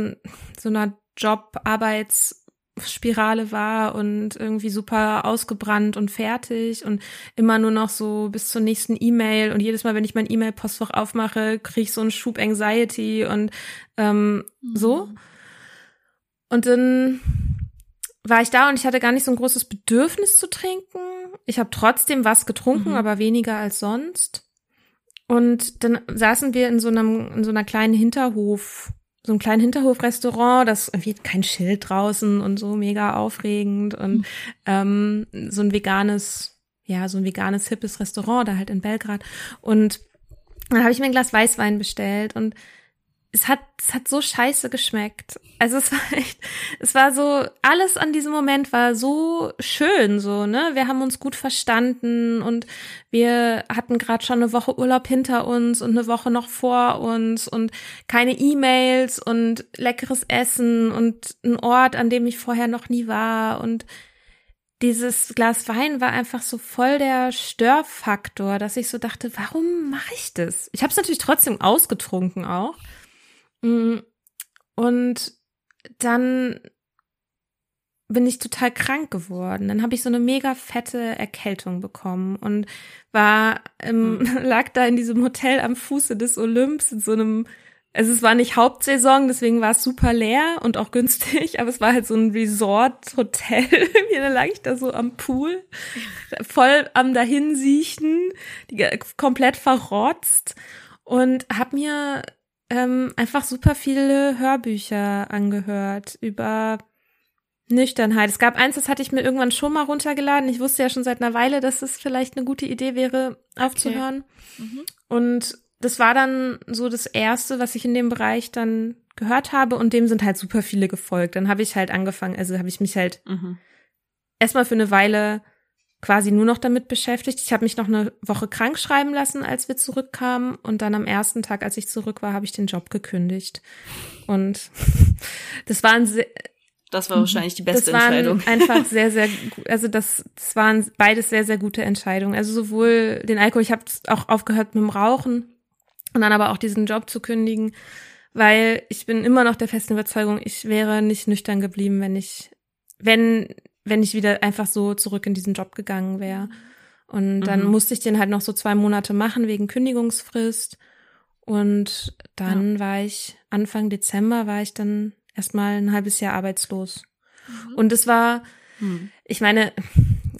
so einer Job-Arbeitsspirale war und irgendwie super ausgebrannt und fertig und immer nur noch so bis zur nächsten E-Mail und jedes Mal, wenn ich mein E-Mail-Postfach aufmache, kriege ich so einen Schub Anxiety und ähm, mhm. so. Und dann war ich da und ich hatte gar nicht so ein großes Bedürfnis zu trinken. Ich habe trotzdem was getrunken, mhm. aber weniger als sonst. Und dann saßen wir in so einem, in so einer kleinen Hinterhof, so einem kleinen Hinterhofrestaurant, das irgendwie kein Schild draußen und so mega aufregend und mhm. ähm, so ein veganes, ja, so ein veganes hippes Restaurant da halt in Belgrad. Und dann habe ich mir ein Glas Weißwein bestellt und es hat, es hat so scheiße geschmeckt. Also es war echt, es war so, alles an diesem Moment war so schön, so, ne? Wir haben uns gut verstanden und wir hatten gerade schon eine Woche Urlaub hinter uns und eine Woche noch vor uns und keine E-Mails und leckeres Essen und ein Ort, an dem ich vorher noch nie war und dieses Glas Wein war einfach so voll der Störfaktor, dass ich so dachte, warum mache ich das? Ich habe es natürlich trotzdem ausgetrunken auch. Mm, und dann bin ich total krank geworden. Dann habe ich so eine mega fette Erkältung bekommen und war im, mhm. lag da in diesem Hotel am Fuße des Olymps in so einem also es war nicht Hauptsaison, deswegen war es super leer und auch günstig, aber es war halt so ein Resort-Hotel. da lag ich da so am Pool, voll am Dahinsiechen, komplett verrotzt und hab mir ähm, einfach super viele Hörbücher angehört über Nüchternheit. Es gab eins, das hatte ich mir irgendwann schon mal runtergeladen. Ich wusste ja schon seit einer Weile, dass es vielleicht eine gute Idee wäre, aufzuhören. Okay. Mhm. Und das war dann so das erste, was ich in dem Bereich dann gehört habe und dem sind halt super viele gefolgt. Dann habe ich halt angefangen, also habe ich mich halt mhm. erstmal für eine Weile quasi nur noch damit beschäftigt. Ich habe mich noch eine Woche krank schreiben lassen, als wir zurückkamen. Und dann am ersten Tag, als ich zurück war, habe ich den Job gekündigt. Und das waren sehr, das war wahrscheinlich die beste das waren Entscheidung. Einfach sehr, sehr, also das, das waren beides sehr, sehr gute Entscheidungen. Also sowohl den Alkohol, ich habe auch aufgehört mit dem Rauchen und dann aber auch diesen Job zu kündigen, weil ich bin immer noch der festen Überzeugung, ich wäre nicht nüchtern geblieben, wenn ich, wenn wenn ich wieder einfach so zurück in diesen Job gegangen wäre. Und dann mhm. musste ich den halt noch so zwei Monate machen wegen Kündigungsfrist. Und dann ja. war ich, Anfang Dezember war ich dann erstmal ein halbes Jahr arbeitslos. Mhm. Und es war, mhm. ich meine,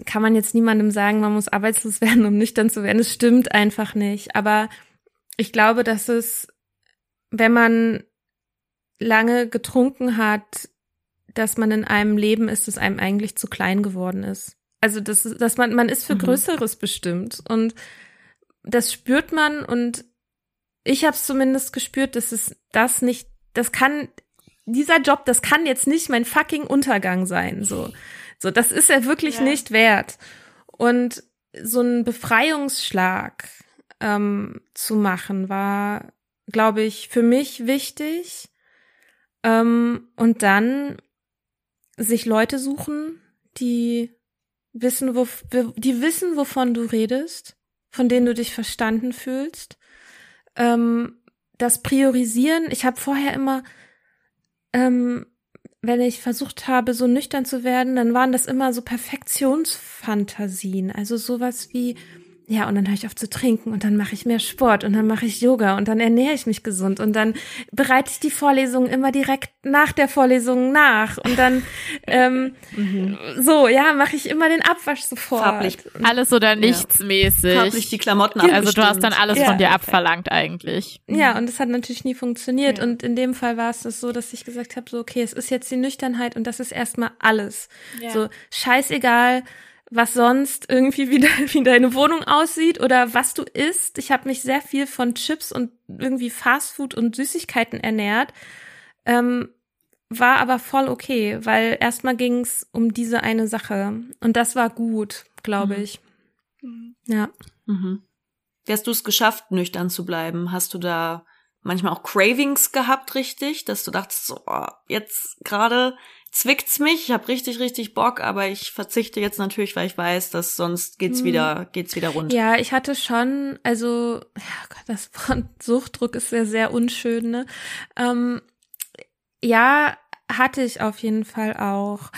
kann man jetzt niemandem sagen, man muss arbeitslos werden, um nüchtern zu werden. Es stimmt einfach nicht. Aber ich glaube, dass es, wenn man lange getrunken hat, dass man in einem Leben ist, das einem eigentlich zu klein geworden ist. Also das, dass man, man ist für mhm. Größeres bestimmt. Und das spürt man und ich habe es zumindest gespürt, dass es das nicht, das kann, dieser Job, das kann jetzt nicht mein fucking Untergang sein. So, so das ist er wirklich ja. nicht wert. Und so ein Befreiungsschlag ähm, zu machen war, glaube ich, für mich wichtig. Ähm, und dann sich Leute suchen, die wissen, wo, die wissen, wovon du redest, von denen du dich verstanden fühlst. Ähm, das Priorisieren, ich habe vorher immer, ähm, wenn ich versucht habe, so nüchtern zu werden, dann waren das immer so Perfektionsfantasien. Also sowas wie, ja, und dann höre ich auf zu trinken und dann mache ich mehr Sport und dann mache ich Yoga und dann ernähre ich mich gesund und dann bereite ich die Vorlesung immer direkt nach der Vorlesung nach und dann ähm, mhm. so, ja, mache ich immer den Abwasch sofort. Farblich. Alles oder nichts ja. mäßig. Farblich die Klamotten Also du hast dann alles ja. von dir abverlangt eigentlich. Ja, und das hat natürlich nie funktioniert ja. und in dem Fall war es das so, dass ich gesagt habe, so okay, es ist jetzt die Nüchternheit und das ist erstmal alles. So scheißegal, was sonst irgendwie wie, de wie deine Wohnung aussieht oder was du isst. Ich habe mich sehr viel von Chips und irgendwie Fastfood und Süßigkeiten ernährt. Ähm, war aber voll okay, weil erstmal ging es um diese eine Sache. Und das war gut, glaube mhm. ich. Mhm. Ja. Mhm. Hast du es geschafft, nüchtern zu bleiben? Hast du da manchmal auch Cravings gehabt, richtig? Dass du dachtest, so, oh, jetzt gerade zwickt's mich, ich habe richtig, richtig Bock, aber ich verzichte jetzt natürlich, weil ich weiß, dass sonst geht's mhm. wieder, geht's wieder rund. Ja, ich hatte schon, also, ja Gott, das Wort Suchtdruck ist ja sehr unschön, ne? Ähm, ja, hatte ich auf jeden Fall auch.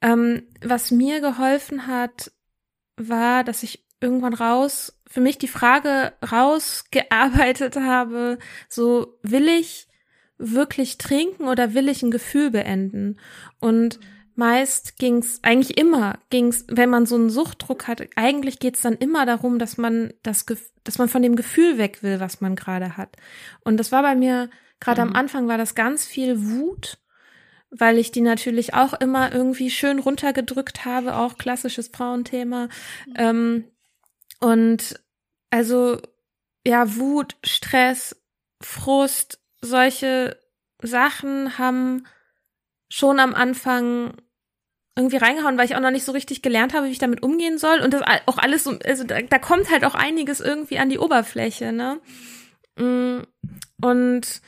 Ähm, was mir geholfen hat, war, dass ich irgendwann raus, für mich die Frage rausgearbeitet habe, so will ich wirklich trinken oder will ich ein Gefühl beenden? Und meist ging's eigentlich immer ging's, wenn man so einen Suchtdruck hat, eigentlich geht's dann immer darum, dass man das, dass man von dem Gefühl weg will, was man gerade hat. Und das war bei mir gerade mhm. am Anfang war das ganz viel Wut, weil ich die natürlich auch immer irgendwie schön runtergedrückt habe, auch klassisches Frauenthema. Mhm. Ähm, und also ja, Wut, Stress, Frust, solche Sachen haben schon am Anfang irgendwie reingehauen, weil ich auch noch nicht so richtig gelernt habe, wie ich damit umgehen soll. Und das auch alles, also da, da kommt halt auch einiges irgendwie an die Oberfläche, ne? Mm, und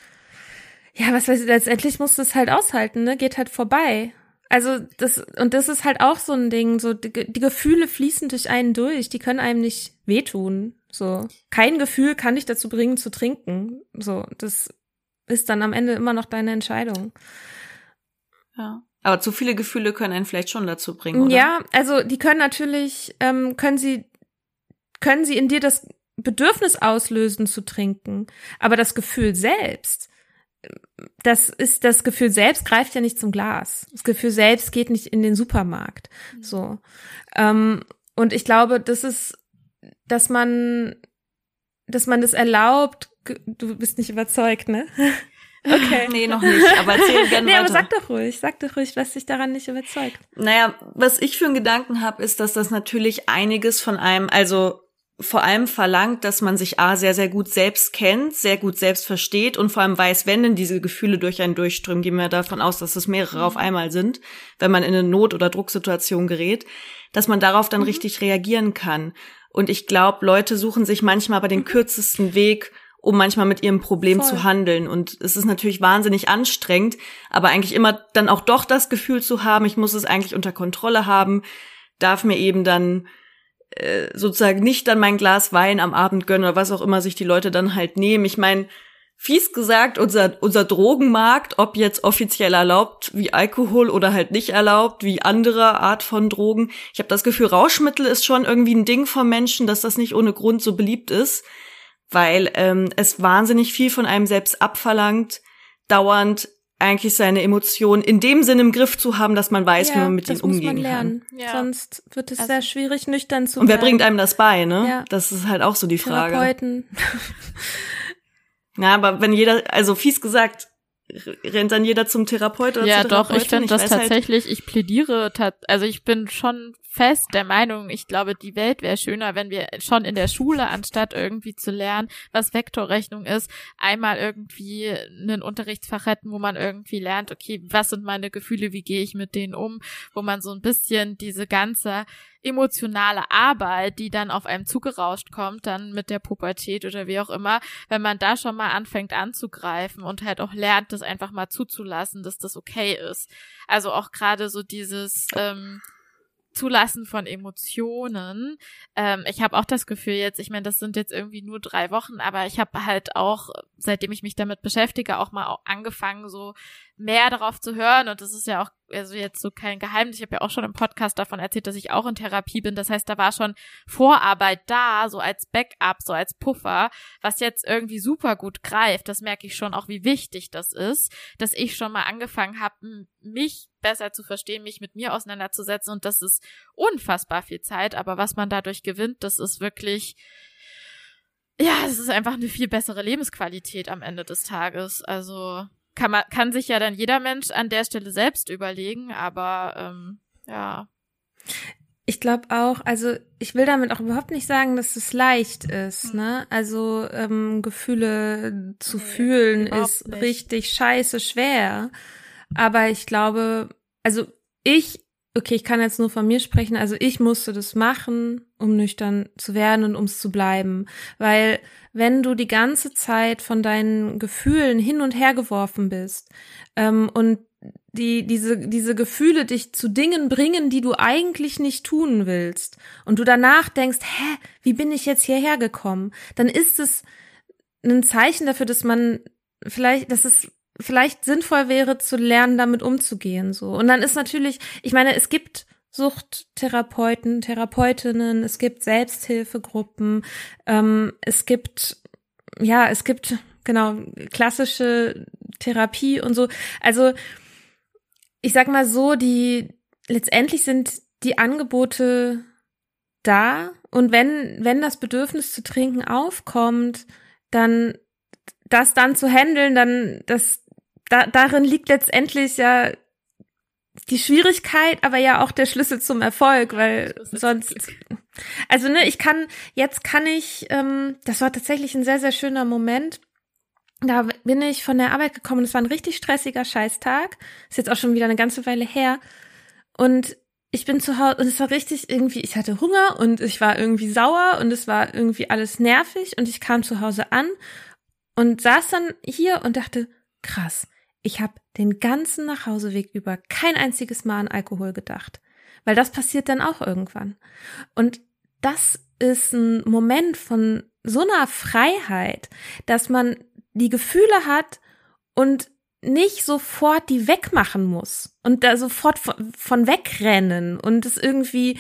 ja, was weiß ich, letztendlich musst du es halt aushalten, ne? Geht halt vorbei. Also das, und das ist halt auch so ein Ding, so die, die Gefühle fließen durch einen durch, die können einem nicht wehtun. So. Kein Gefühl kann dich dazu bringen, zu trinken. So, das ist dann am Ende immer noch deine Entscheidung. Ja. Aber zu viele Gefühle können einen vielleicht schon dazu bringen, oder? Ja, also die können natürlich, ähm, können sie, können sie in dir das Bedürfnis auslösen zu trinken. Aber das Gefühl selbst, das ist, das Gefühl selbst greift ja nicht zum Glas. Das Gefühl selbst geht nicht in den Supermarkt. Mhm. So. Ähm, und ich glaube, das ist, dass man, dass man das erlaubt, du bist nicht überzeugt, ne? Okay. nee, noch nicht, aber erzähl gerne nee, weiter. aber sag doch ruhig, sag doch ruhig, was dich daran nicht überzeugt. Naja, was ich für einen Gedanken habe, ist, dass das natürlich einiges von einem, also vor allem verlangt, dass man sich A sehr, sehr gut selbst kennt, sehr gut selbst versteht und vor allem weiß, wenn denn diese Gefühle durch einen durchströmen, gehen wir davon aus, dass es mehrere auf einmal sind, wenn man in eine Not- oder Drucksituation gerät, dass man darauf dann mhm. richtig reagieren kann. Und ich glaube, Leute suchen sich manchmal aber den mhm. kürzesten Weg, um manchmal mit ihrem Problem Voll. zu handeln. Und es ist natürlich wahnsinnig anstrengend, aber eigentlich immer dann auch doch das Gefühl zu haben, ich muss es eigentlich unter Kontrolle haben, darf mir eben dann äh, sozusagen nicht dann mein Glas Wein am Abend gönnen oder was auch immer sich die Leute dann halt nehmen. Ich meine, fies gesagt, unser, unser Drogenmarkt, ob jetzt offiziell erlaubt wie Alkohol oder halt nicht erlaubt, wie andere Art von Drogen. Ich habe das Gefühl, Rauschmittel ist schon irgendwie ein Ding von Menschen, dass das nicht ohne Grund so beliebt ist weil ähm, es wahnsinnig viel von einem selbst abverlangt, dauernd eigentlich seine Emotionen in dem Sinne im Griff zu haben, dass man weiß, ja, wie man mit ihnen umgehen man lernen. kann. Ja. Sonst wird es also, sehr schwierig, nüchtern zu Und wer bringt einem das bei, ne? Ja. Das ist halt auch so die Frage. Therapeuten. ja, aber wenn jeder, also fies gesagt, rennt dann jeder zum Therapeut oder ja, doch, ich finde das halt tatsächlich, halt, ich plädiere, also ich bin schon fest der Meinung, ich glaube, die Welt wäre schöner, wenn wir schon in der Schule, anstatt irgendwie zu lernen, was Vektorrechnung ist, einmal irgendwie einen Unterrichtsfach hätten, wo man irgendwie lernt, okay, was sind meine Gefühle, wie gehe ich mit denen um, wo man so ein bisschen diese ganze emotionale Arbeit, die dann auf einem zugerauscht kommt, dann mit der Pubertät oder wie auch immer, wenn man da schon mal anfängt anzugreifen und halt auch lernt, das einfach mal zuzulassen, dass das okay ist. Also auch gerade so dieses ähm, Zulassen von Emotionen. Ähm, ich habe auch das Gefühl jetzt, ich meine, das sind jetzt irgendwie nur drei Wochen, aber ich habe halt auch seitdem ich mich damit beschäftige, auch mal angefangen, so mehr darauf zu hören. Und das ist ja auch, also jetzt so kein Geheimnis. Ich habe ja auch schon im Podcast davon erzählt, dass ich auch in Therapie bin. Das heißt, da war schon Vorarbeit da, so als Backup, so als Puffer, was jetzt irgendwie super gut greift. Das merke ich schon auch, wie wichtig das ist, dass ich schon mal angefangen habe, mich besser zu verstehen, mich mit mir auseinanderzusetzen. Und das ist unfassbar viel Zeit. Aber was man dadurch gewinnt, das ist wirklich, ja, es ist einfach eine viel bessere Lebensqualität am Ende des Tages. Also kann man, kann sich ja dann jeder Mensch an der Stelle selbst überlegen, aber ähm, ja. Ich glaube auch, also ich will damit auch überhaupt nicht sagen, dass es leicht ist, mhm. ne? Also ähm, Gefühle zu nee, fühlen ist nicht. richtig scheiße schwer. Aber ich glaube, also ich okay, ich kann jetzt nur von mir sprechen, also ich musste das machen, um nüchtern zu werden und ums zu bleiben, weil wenn du die ganze Zeit von deinen Gefühlen hin und her geworfen bist ähm, und die diese diese Gefühle dich zu Dingen bringen, die du eigentlich nicht tun willst und du danach denkst, hä, wie bin ich jetzt hierher gekommen? Dann ist es ein Zeichen dafür, dass man vielleicht, dass es vielleicht sinnvoll wäre zu lernen, damit umzugehen, so. Und dann ist natürlich, ich meine, es gibt Suchttherapeuten, Therapeutinnen, es gibt Selbsthilfegruppen, ähm, es gibt, ja, es gibt, genau, klassische Therapie und so. Also, ich sag mal so, die, letztendlich sind die Angebote da und wenn, wenn das Bedürfnis zu trinken aufkommt, dann das dann zu handeln, dann das da, darin liegt letztendlich ja die Schwierigkeit, aber ja auch der Schlüssel zum Erfolg, weil sonst, also ne, ich kann, jetzt kann ich, ähm, das war tatsächlich ein sehr, sehr schöner Moment. Da bin ich von der Arbeit gekommen, es war ein richtig stressiger Scheißtag, ist jetzt auch schon wieder eine ganze Weile her. Und ich bin zu Hause und es war richtig irgendwie, ich hatte Hunger und ich war irgendwie sauer und es war irgendwie alles nervig und ich kam zu Hause an und saß dann hier und dachte, krass, ich habe den ganzen Nachhauseweg über kein einziges Mal an Alkohol gedacht, weil das passiert dann auch irgendwann. Und das ist ein Moment von so einer Freiheit, dass man die Gefühle hat und nicht sofort die wegmachen muss und da sofort von, wegrennen und es irgendwie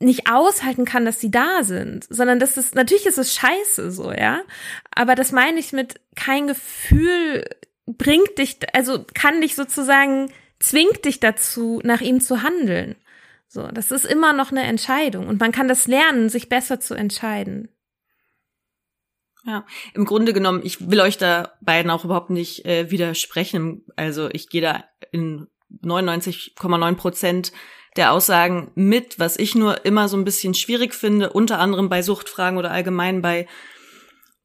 nicht aushalten kann, dass sie da sind, sondern das ist, natürlich ist es scheiße so, ja. Aber das meine ich mit kein Gefühl bringt dich, also kann dich sozusagen, zwingt dich dazu, nach ihm zu handeln. So, das ist immer noch eine Entscheidung und man kann das lernen, sich besser zu entscheiden. Ja, im Grunde genommen, ich will euch da beiden auch überhaupt nicht äh, widersprechen. Also ich gehe da in 99,9 Prozent der Aussagen mit, was ich nur immer so ein bisschen schwierig finde, unter anderem bei Suchtfragen oder allgemein bei,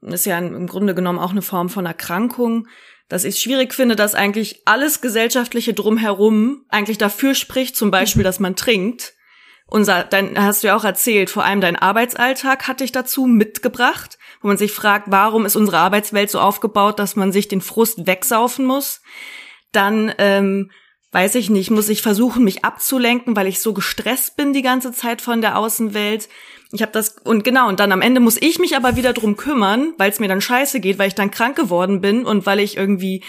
ist ja im Grunde genommen auch eine Form von Erkrankung, dass ich es schwierig finde, dass eigentlich alles gesellschaftliche drumherum eigentlich dafür spricht, zum Beispiel, mhm. dass man trinkt. Unser, dann hast du ja auch erzählt, vor allem dein Arbeitsalltag hat dich dazu mitgebracht, wo man sich fragt, warum ist unsere Arbeitswelt so aufgebaut, dass man sich den Frust wegsaufen muss. Dann ähm, weiß ich nicht, muss ich versuchen, mich abzulenken, weil ich so gestresst bin die ganze Zeit von der Außenwelt. Ich habe das und genau und dann am Ende muss ich mich aber wieder drum kümmern, weil es mir dann scheiße geht, weil ich dann krank geworden bin und weil ich irgendwie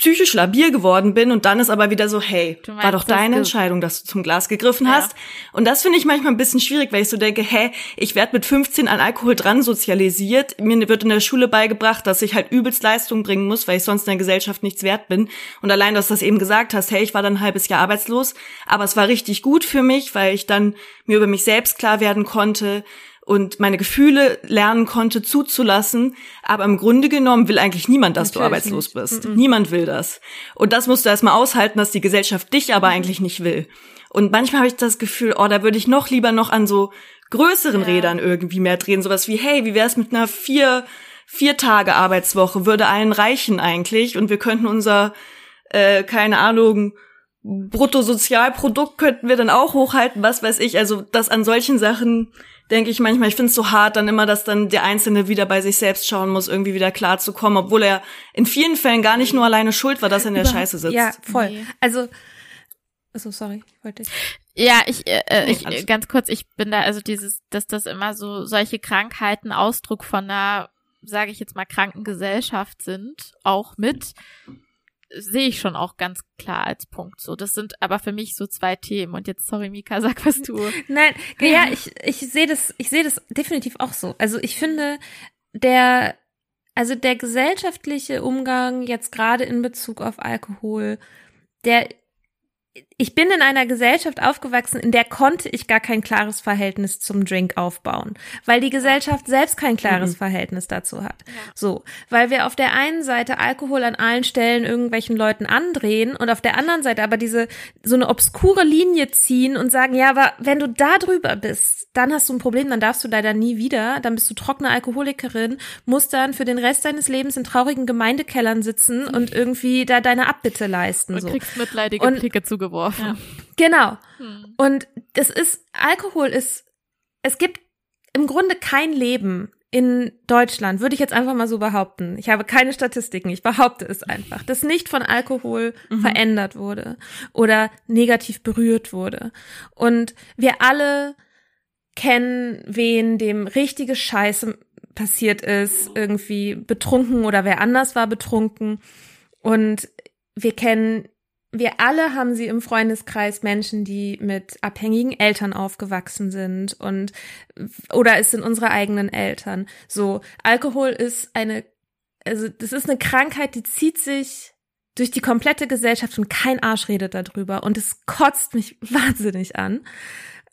psychisch labil geworden bin und dann ist aber wieder so, hey, meinst, war doch deine Entscheidung, dass du zum Glas gegriffen ja. hast. Und das finde ich manchmal ein bisschen schwierig, weil ich so denke, hä, ich werde mit 15 an Alkohol dran sozialisiert. Mir wird in der Schule beigebracht, dass ich halt übelst Leistung bringen muss, weil ich sonst in der Gesellschaft nichts wert bin. Und allein, dass du das eben gesagt hast, hey, ich war dann ein halbes Jahr arbeitslos, aber es war richtig gut für mich, weil ich dann mir über mich selbst klar werden konnte, und meine Gefühle lernen konnte zuzulassen. Aber im Grunde genommen will eigentlich niemand, dass Natürlich du arbeitslos nicht. bist. Mm -mm. Niemand will das. Und das musst du erstmal aushalten, dass die Gesellschaft dich aber eigentlich nicht will. Und manchmal habe ich das Gefühl, oh, da würde ich noch lieber noch an so größeren ja. Rädern irgendwie mehr drehen. Sowas wie, hey, wie wär's mit einer vier, vier Tage Arbeitswoche? Würde allen reichen eigentlich. Und wir könnten unser, äh, keine Ahnung, Bruttosozialprodukt könnten wir dann auch hochhalten, was weiß ich. Also, dass an solchen Sachen denke ich manchmal, ich finde es so hart dann immer, dass dann der Einzelne wieder bei sich selbst schauen muss, irgendwie wieder klar zu kommen, obwohl er in vielen Fällen gar nicht nur alleine schuld war, dass er in der Über Scheiße sitzt. Ja, voll. Nee. Also, also sorry, wollte ich. Ja, ich, äh, äh ich ganz kurz, ich bin da, also dieses, dass das immer so solche Krankheiten Ausdruck von einer sage ich jetzt mal, Krankengesellschaft sind, auch mit, sehe ich schon auch ganz klar als Punkt so. Das sind aber für mich so zwei Themen. Und jetzt, sorry, Mika, sag was du. Nein, ja, ich, ich sehe das, ich sehe das definitiv auch so. Also ich finde, der, also der gesellschaftliche Umgang jetzt gerade in Bezug auf Alkohol, der ich bin in einer Gesellschaft aufgewachsen, in der konnte ich gar kein klares Verhältnis zum Drink aufbauen, weil die Gesellschaft selbst kein klares mhm. Verhältnis dazu hat. Ja. So, weil wir auf der einen Seite Alkohol an allen Stellen irgendwelchen Leuten andrehen und auf der anderen Seite aber diese so eine obskure Linie ziehen und sagen, ja, aber wenn du da drüber bist, dann hast du ein Problem, dann darfst du leider nie wieder, dann bist du trockene Alkoholikerin, musst dann für den Rest deines Lebens in traurigen Gemeindekellern sitzen und irgendwie da deine Abbitte leisten. Und so. kriegst mitleidige und, Blicke zugeworfen. Ja. Genau. Hm. Und das ist, Alkohol ist, es gibt im Grunde kein Leben in Deutschland, würde ich jetzt einfach mal so behaupten. Ich habe keine Statistiken, ich behaupte es einfach, das nicht von Alkohol mhm. verändert wurde oder negativ berührt wurde. Und wir alle kennen, wen dem richtige Scheiße passiert ist, irgendwie betrunken oder wer anders war betrunken. Und wir kennen, wir alle haben sie im Freundeskreis Menschen, die mit abhängigen Eltern aufgewachsen sind und oder es sind unsere eigenen Eltern. So, Alkohol ist eine, also das ist eine Krankheit, die zieht sich durch die komplette Gesellschaft und kein Arsch redet darüber und es kotzt mich wahnsinnig an.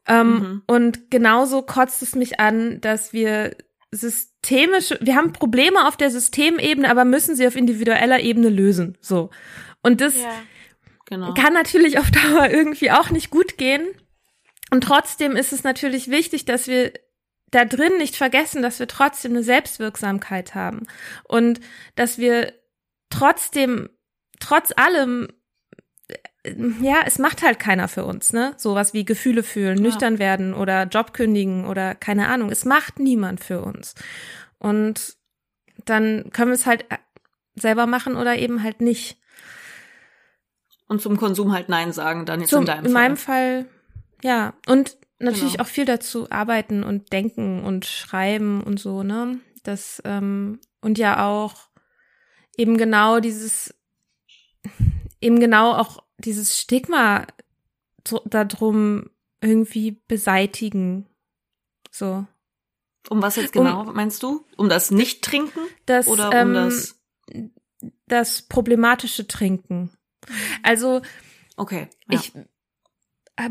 Ähm, mhm. Und genauso kotzt es mich an, dass wir systemische, wir haben Probleme auf der Systemebene, aber müssen sie auf individueller Ebene lösen. So. Und das ja, genau. kann natürlich auf Dauer irgendwie auch nicht gut gehen. Und trotzdem ist es natürlich wichtig, dass wir da drin nicht vergessen, dass wir trotzdem eine Selbstwirksamkeit haben und dass wir trotzdem, trotz allem ja, es macht halt keiner für uns, ne? Sowas wie Gefühle fühlen, ja. nüchtern werden oder Job kündigen oder keine Ahnung. Es macht niemand für uns. Und dann können wir es halt äh, selber machen oder eben halt nicht. Und zum Konsum halt Nein sagen, dann jetzt zum, in deinem Fall. In meinem Fall, ja. Und natürlich genau. auch viel dazu arbeiten und denken und schreiben und so, ne? Das, ähm, und ja auch eben genau dieses, eben genau auch dieses Stigma darum irgendwie beseitigen. So. Um was jetzt genau um, meinst du? Um das Nicht-Trinken? Das, oder um ähm, das? Das problematische Trinken. Also. Okay. Ja. Ich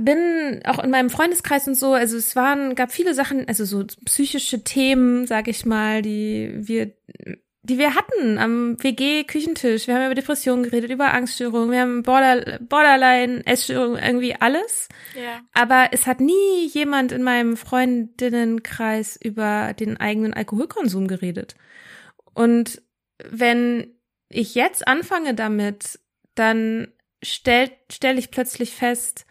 bin auch in meinem Freundeskreis und so, also es waren, gab viele Sachen, also so psychische Themen, sag ich mal, die wir die wir hatten am WG-Küchentisch. Wir haben über Depressionen geredet, über Angststörungen, wir haben Border, Borderline, Essstörungen, irgendwie alles. Ja. Aber es hat nie jemand in meinem Freundinnenkreis über den eigenen Alkoholkonsum geredet. Und wenn ich jetzt anfange damit, dann stell, stell ich plötzlich fest,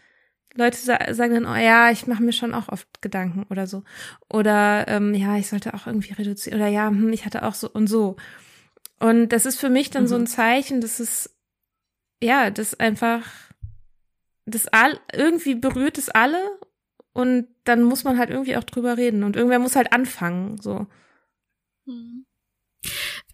Leute sagen dann, oh ja, ich mache mir schon auch oft Gedanken oder so. Oder ähm, ja, ich sollte auch irgendwie reduzieren. Oder ja, hm, ich hatte auch so und so. Und das ist für mich dann mhm. so ein Zeichen, dass es, ja, das einfach, das all, irgendwie berührt es alle und dann muss man halt irgendwie auch drüber reden und irgendwer muss halt anfangen, so. Mhm.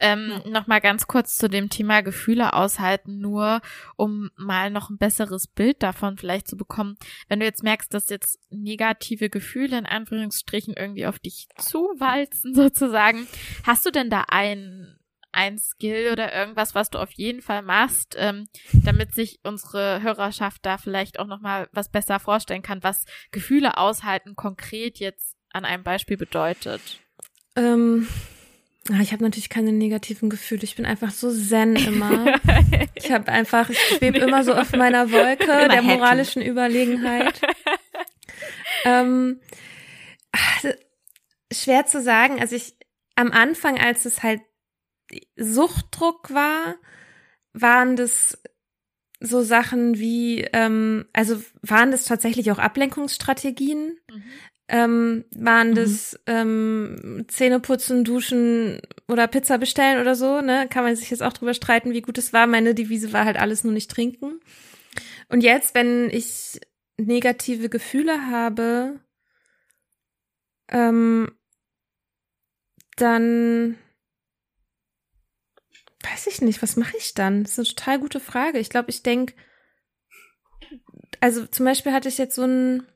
Ähm, ja. Noch mal ganz kurz zu dem Thema Gefühle aushalten, nur um mal noch ein besseres Bild davon vielleicht zu bekommen. Wenn du jetzt merkst, dass jetzt negative Gefühle in Anführungsstrichen irgendwie auf dich zuwalzen sozusagen, hast du denn da ein ein Skill oder irgendwas, was du auf jeden Fall machst, ähm, damit sich unsere Hörerschaft da vielleicht auch noch mal was besser vorstellen kann, was Gefühle aushalten konkret jetzt an einem Beispiel bedeutet? Ähm, ich habe natürlich keine negativen Gefühle. Ich bin einfach so zen immer. ich habe einfach, ich schwebe immer so auf meiner Wolke immer der moralischen Überlegenheit. ähm, schwer zu sagen. Also ich am Anfang, als es halt Suchtdruck war, waren das so Sachen wie, ähm, also waren das tatsächlich auch Ablenkungsstrategien. Mhm ähm, waren mhm. das ähm, Zähne putzen, duschen oder Pizza bestellen oder so, ne? Kann man sich jetzt auch drüber streiten, wie gut es war. Meine Devise war halt alles nur nicht trinken. Und jetzt, wenn ich negative Gefühle habe, ähm, dann weiß ich nicht, was mache ich dann? Das ist eine total gute Frage. Ich glaube, ich denke, also zum Beispiel hatte ich jetzt so, ein,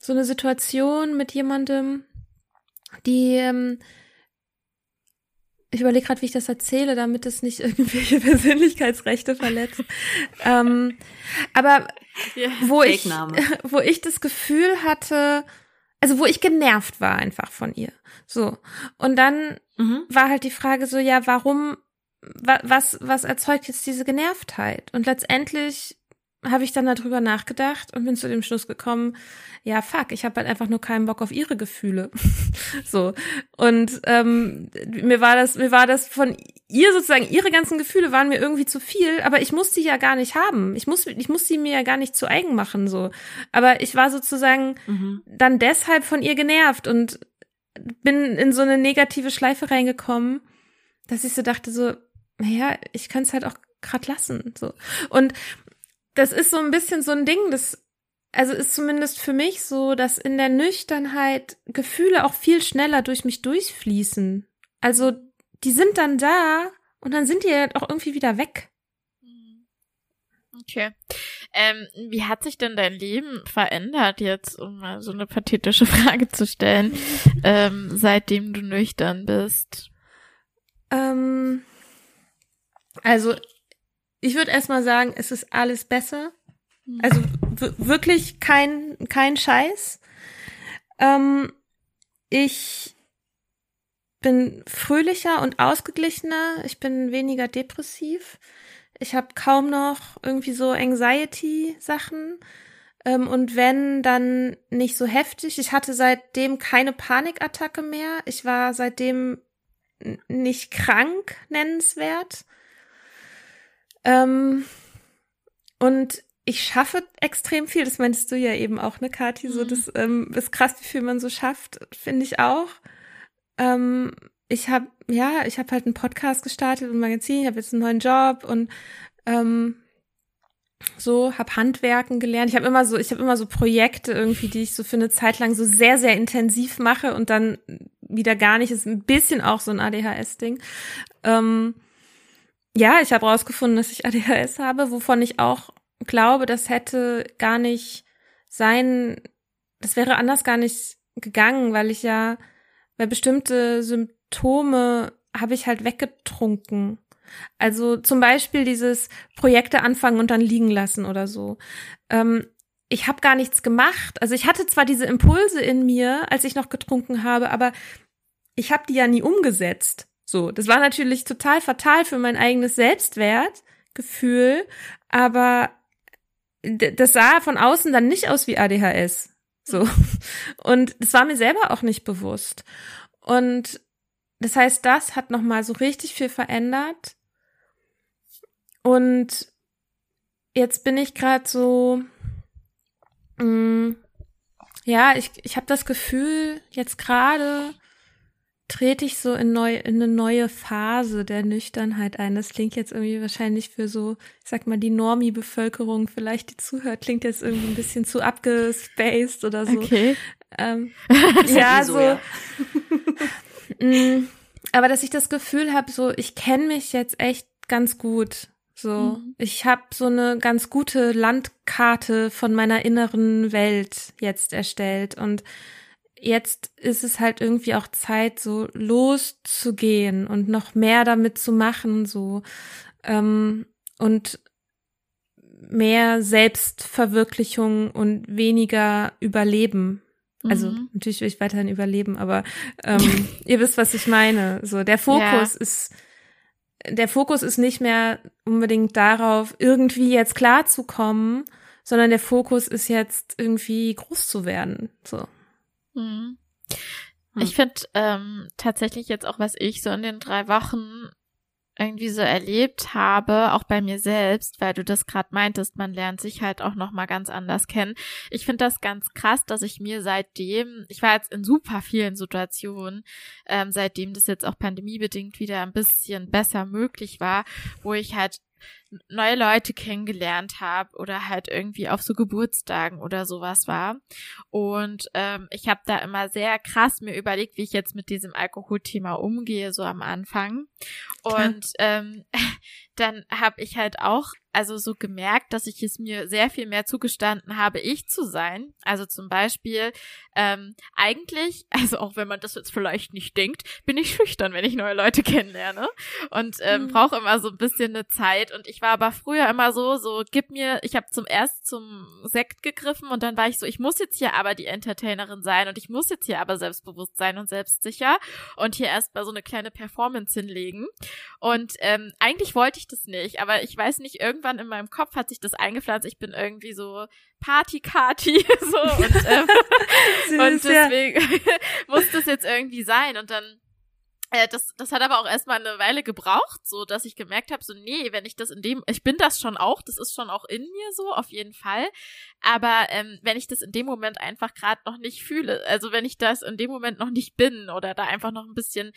so eine Situation mit jemandem, die, ähm, ich überlege gerade, wie ich das erzähle, damit es nicht irgendwelche Persönlichkeitsrechte verletzt. ähm, aber ja, wo ich, wo ich das Gefühl hatte, also wo ich genervt war einfach von ihr. So. Und dann mhm. war halt die Frage so, ja, warum, wa, was, was erzeugt jetzt diese Genervtheit? Und letztendlich habe ich dann darüber nachgedacht und bin zu dem Schluss gekommen, ja, fuck, ich habe halt einfach nur keinen Bock auf ihre Gefühle. so. Und ähm, mir war das, mir war das von ihr sozusagen, ihre ganzen Gefühle waren mir irgendwie zu viel, aber ich muss die ja gar nicht haben. Ich muss, ich muss sie mir ja gar nicht zu eigen machen. so. Aber ich war sozusagen mhm. dann deshalb von ihr genervt und bin in so eine negative Schleife reingekommen, dass ich so dachte, so, naja, ich kann es halt auch grad lassen. So. Und das ist so ein bisschen so ein Ding, das also ist zumindest für mich so, dass in der Nüchternheit Gefühle auch viel schneller durch mich durchfließen. Also die sind dann da und dann sind die halt auch irgendwie wieder weg. Okay. Ähm, wie hat sich denn dein Leben verändert jetzt, um mal so eine pathetische Frage zu stellen, ähm, seitdem du nüchtern bist? Ähm, also ich würde erstmal sagen, es ist alles besser. Also wirklich kein, kein Scheiß. Ähm, ich bin fröhlicher und ausgeglichener. Ich bin weniger depressiv. Ich habe kaum noch irgendwie so Anxiety-Sachen. Ähm, und wenn, dann nicht so heftig. Ich hatte seitdem keine Panikattacke mehr. Ich war seitdem nicht krank nennenswert. Ähm, und ich schaffe extrem viel. Das meinst du ja eben auch, ne, Kathi? So, mhm. das ähm, ist krass, wie viel man so schafft, finde ich auch. Ähm, ich habe, ja, ich habe halt einen Podcast gestartet, ein Magazin, ich habe jetzt einen neuen Job und ähm, so, habe Handwerken gelernt. Ich habe immer so, ich habe immer so Projekte irgendwie, die ich so für eine Zeit lang so sehr, sehr intensiv mache und dann wieder gar nicht. Ist ein bisschen auch so ein ADHS-Ding. Ähm, ja, ich habe rausgefunden, dass ich ADHS habe, wovon ich auch glaube, das hätte gar nicht sein, das wäre anders gar nicht gegangen, weil ich ja, weil bestimmte Symptome habe ich halt weggetrunken. Also zum Beispiel dieses Projekte anfangen und dann liegen lassen oder so. Ähm, ich habe gar nichts gemacht. Also ich hatte zwar diese Impulse in mir, als ich noch getrunken habe, aber ich habe die ja nie umgesetzt. So, das war natürlich total fatal für mein eigenes Selbstwertgefühl, aber das sah von außen dann nicht aus wie ADHS. So. Und das war mir selber auch nicht bewusst. Und das heißt, das hat nochmal so richtig viel verändert. Und jetzt bin ich gerade so, mh, mm, ja, ich, ich habe das Gefühl, jetzt gerade trete ich so in, neu, in eine neue Phase der Nüchternheit ein. Das klingt jetzt irgendwie wahrscheinlich für so, ich sag mal, die Normie-Bevölkerung vielleicht, die zuhört, klingt jetzt irgendwie ein bisschen zu abgespaced oder so. Okay. Ähm, ja, so. Ja. Mm, aber dass ich das Gefühl habe, so, ich kenne mich jetzt echt ganz gut. So, mhm. ich habe so eine ganz gute Landkarte von meiner inneren Welt jetzt erstellt und jetzt ist es halt irgendwie auch Zeit, so loszugehen und noch mehr damit zu machen, so ähm, und mehr Selbstverwirklichung und weniger Überleben. Also mhm. natürlich will ich weiterhin überleben, aber ähm, ihr wisst, was ich meine. So der Fokus ja. ist der Fokus ist nicht mehr unbedingt darauf, irgendwie jetzt klarzukommen, sondern der Fokus ist jetzt irgendwie groß zu werden. So. Mhm. Ich finde ähm, tatsächlich jetzt auch, was ich so in den drei Wochen irgendwie so erlebt habe, auch bei mir selbst, weil du das gerade meintest, man lernt sich halt auch noch mal ganz anders kennen. Ich finde das ganz krass, dass ich mir seitdem, ich war jetzt in super vielen Situationen, ähm, seitdem das jetzt auch pandemiebedingt wieder ein bisschen besser möglich war, wo ich halt neue Leute kennengelernt habe oder halt irgendwie auf so Geburtstagen oder sowas war. Und ähm, ich habe da immer sehr krass mir überlegt, wie ich jetzt mit diesem Alkoholthema umgehe, so am Anfang. Und ähm, dann habe ich halt auch also so gemerkt, dass ich es mir sehr viel mehr zugestanden habe, ich zu sein. Also zum Beispiel, ähm, eigentlich, also auch wenn man das jetzt vielleicht nicht denkt, bin ich schüchtern, wenn ich neue Leute kennenlerne und ähm, mhm. brauche immer so ein bisschen eine Zeit. Und ich war aber früher immer so, so gib mir, ich habe zum erst zum Sekt gegriffen und dann war ich so, ich muss jetzt hier aber die Entertainerin sein und ich muss jetzt hier aber selbstbewusst sein und selbstsicher und hier erstmal so eine kleine Performance hinlegen. Und ähm, eigentlich wollte ich das nicht, aber ich weiß nicht, irgendwann in meinem Kopf hat sich das eingepflanzt. Ich bin irgendwie so Party-Kati, so und, ähm, und deswegen muss das jetzt irgendwie sein. Und dann das, das hat aber auch erstmal eine Weile gebraucht, so dass ich gemerkt habe, so nee, wenn ich das in dem, ich bin das schon auch, das ist schon auch in mir so, auf jeden Fall. Aber ähm, wenn ich das in dem Moment einfach gerade noch nicht fühle, also wenn ich das in dem Moment noch nicht bin oder da einfach noch ein bisschen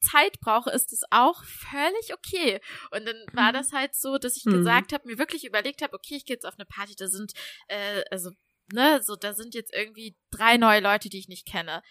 Zeit brauche, ist es auch völlig okay. Und dann war mhm. das halt so, dass ich mhm. gesagt habe, mir wirklich überlegt habe, okay, ich gehe jetzt auf eine Party, da sind, äh, also, ne, so, da sind jetzt irgendwie drei neue Leute, die ich nicht kenne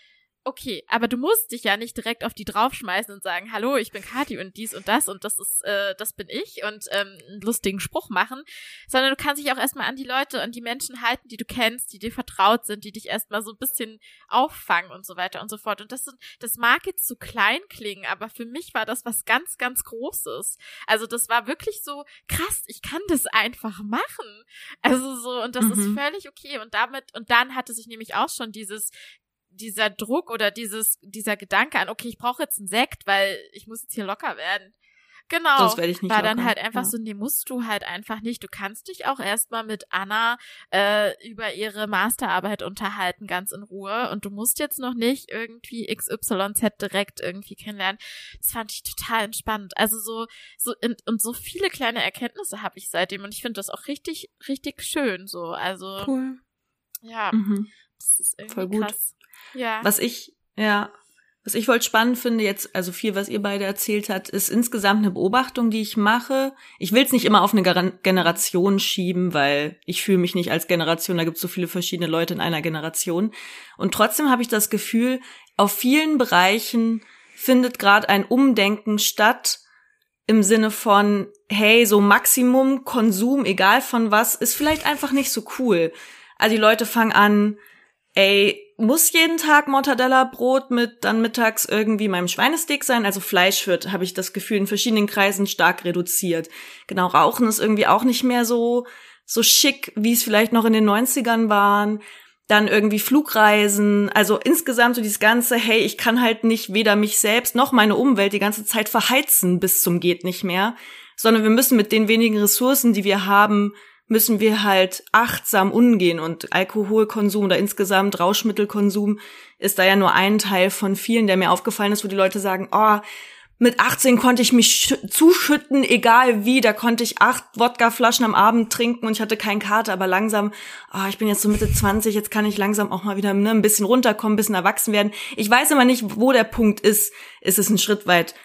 okay, aber du musst dich ja nicht direkt auf die draufschmeißen und sagen, hallo, ich bin Kati und dies und das und das ist, äh, das bin ich und ähm, einen lustigen Spruch machen, sondern du kannst dich auch erstmal an die Leute und die Menschen halten, die du kennst, die dir vertraut sind, die dich erstmal so ein bisschen auffangen und so weiter und so fort. Und das, das mag jetzt zu klein klingen, aber für mich war das was ganz, ganz Großes. Also das war wirklich so krass, ich kann das einfach machen. Also so, und das mhm. ist völlig okay. Und damit, und dann hatte sich nämlich auch schon dieses, dieser Druck oder dieses, dieser Gedanke an, okay, ich brauche jetzt einen Sekt, weil ich muss jetzt hier locker werden. Genau. Sonst werde ich nicht war locker. dann halt einfach ja. so, nee, musst du halt einfach nicht. Du kannst dich auch erstmal mit Anna äh, über ihre Masterarbeit unterhalten, ganz in Ruhe. Und du musst jetzt noch nicht irgendwie XYZ direkt irgendwie kennenlernen. Das fand ich total entspannt. Also so, so in, und so viele kleine Erkenntnisse habe ich seitdem und ich finde das auch richtig, richtig schön so. Also cool. Ja, mhm. das ist irgendwie Voll gut. krass. Ja. Was ich, ja, was ich voll spannend finde jetzt, also viel, was ihr beide erzählt habt, ist insgesamt eine Beobachtung, die ich mache. Ich will es nicht immer auf eine Generation schieben, weil ich fühle mich nicht als Generation, da gibt es so viele verschiedene Leute in einer Generation. Und trotzdem habe ich das Gefühl, auf vielen Bereichen findet gerade ein Umdenken statt im Sinne von, hey, so Maximum Konsum, egal von was, ist vielleicht einfach nicht so cool. Also die Leute fangen an, ey, muss jeden Tag Mortadella-Brot mit dann mittags irgendwie meinem Schweinesteak sein. Also Fleisch wird, habe ich das Gefühl, in verschiedenen Kreisen stark reduziert. Genau, Rauchen ist irgendwie auch nicht mehr so, so schick, wie es vielleicht noch in den 90ern waren. Dann irgendwie Flugreisen, also insgesamt so dieses ganze, hey, ich kann halt nicht weder mich selbst noch meine Umwelt die ganze Zeit verheizen bis zum geht nicht mehr, sondern wir müssen mit den wenigen Ressourcen, die wir haben, müssen wir halt achtsam umgehen und Alkoholkonsum oder insgesamt Rauschmittelkonsum ist da ja nur ein Teil von vielen, der mir aufgefallen ist, wo die Leute sagen, oh, mit 18 konnte ich mich zuschütten, egal wie, da konnte ich acht Wodkaflaschen am Abend trinken und ich hatte keinen Kater, aber langsam, oh, ich bin jetzt so Mitte 20, jetzt kann ich langsam auch mal wieder ne, ein bisschen runterkommen, ein bisschen erwachsen werden. Ich weiß immer nicht, wo der Punkt ist. Ist es ein Schritt weit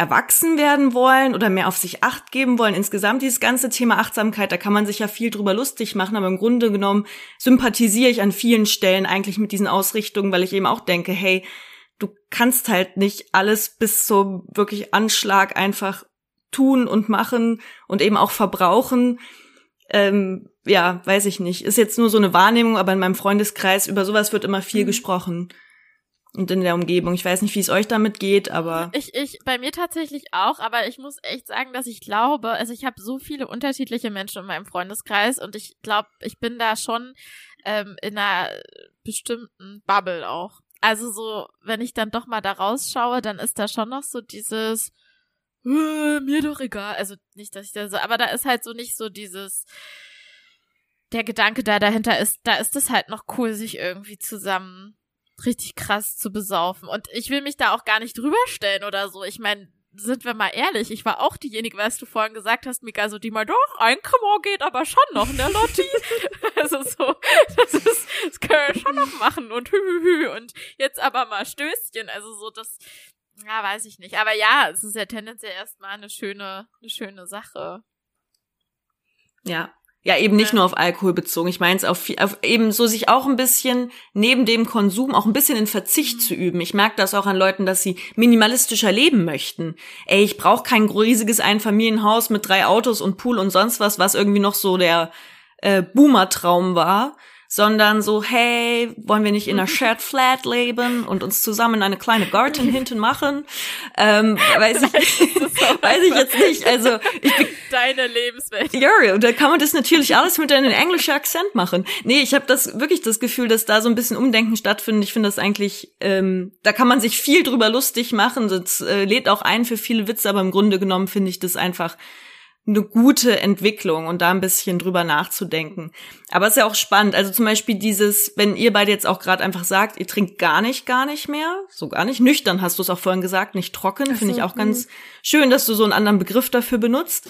erwachsen werden wollen oder mehr auf sich acht geben wollen. Insgesamt dieses ganze Thema Achtsamkeit, da kann man sich ja viel drüber lustig machen, aber im Grunde genommen sympathisiere ich an vielen Stellen eigentlich mit diesen Ausrichtungen, weil ich eben auch denke, hey, du kannst halt nicht alles bis zum wirklich Anschlag einfach tun und machen und eben auch verbrauchen. Ähm, ja, weiß ich nicht. Ist jetzt nur so eine Wahrnehmung, aber in meinem Freundeskreis über sowas wird immer viel mhm. gesprochen und in der Umgebung. Ich weiß nicht, wie es euch damit geht, aber. Ich, ich, bei mir tatsächlich auch, aber ich muss echt sagen, dass ich glaube, also ich habe so viele unterschiedliche Menschen in meinem Freundeskreis und ich glaube, ich bin da schon ähm, in einer bestimmten Bubble auch. Also so, wenn ich dann doch mal da rausschaue, dann ist da schon noch so dieses, äh, mir doch egal. Also nicht, dass ich da so, aber da ist halt so nicht so dieses, der Gedanke da dahinter ist, da ist es halt noch cool, sich irgendwie zusammen richtig krass zu besaufen. Und ich will mich da auch gar nicht drüber stellen oder so. Ich meine, sind wir mal ehrlich, ich war auch diejenige, was du vorhin gesagt hast, Mika, so die mal doch, ein Cremant geht aber schon noch, ne, Lotti? also so, das ist, das können wir schon noch machen und hü, hü, hü und jetzt aber mal Stößchen, also so das, ja, weiß ich nicht. Aber ja, es ist ja tendenziell erstmal eine schöne, eine schöne Sache. Ja. Ja, eben nicht nur auf Alkohol bezogen. Ich meine es auf, auf eben so sich auch ein bisschen neben dem Konsum auch ein bisschen in Verzicht mhm. zu üben. Ich merke das auch an Leuten, dass sie minimalistischer leben möchten. Ey, ich brauche kein riesiges Einfamilienhaus mit drei Autos und Pool und sonst was, was irgendwie noch so der äh, Boomer-Traum war, sondern so, hey, wollen wir nicht in einer Shared Flat leben und uns zusammen eine kleine Garten hinten machen? Ähm, weiß ich, weiß ich jetzt nicht. Also ich deine Lebenswelt. Ja, und da kann man das natürlich alles mit einem englischen Akzent machen. Nee, ich habe das wirklich das Gefühl, dass da so ein bisschen Umdenken stattfindet. Ich finde das eigentlich, ähm, da kann man sich viel drüber lustig machen. Das äh, lädt auch ein für viele Witze, aber im Grunde genommen finde ich das einfach eine gute Entwicklung und da ein bisschen drüber nachzudenken. Aber es ist ja auch spannend. Also zum Beispiel dieses, wenn ihr beide jetzt auch gerade einfach sagt, ihr trinkt gar nicht, gar nicht mehr, so gar nicht nüchtern, hast du es auch vorhin gesagt, nicht trocken, so, finde ich auch ganz mh. schön, dass du so einen anderen Begriff dafür benutzt.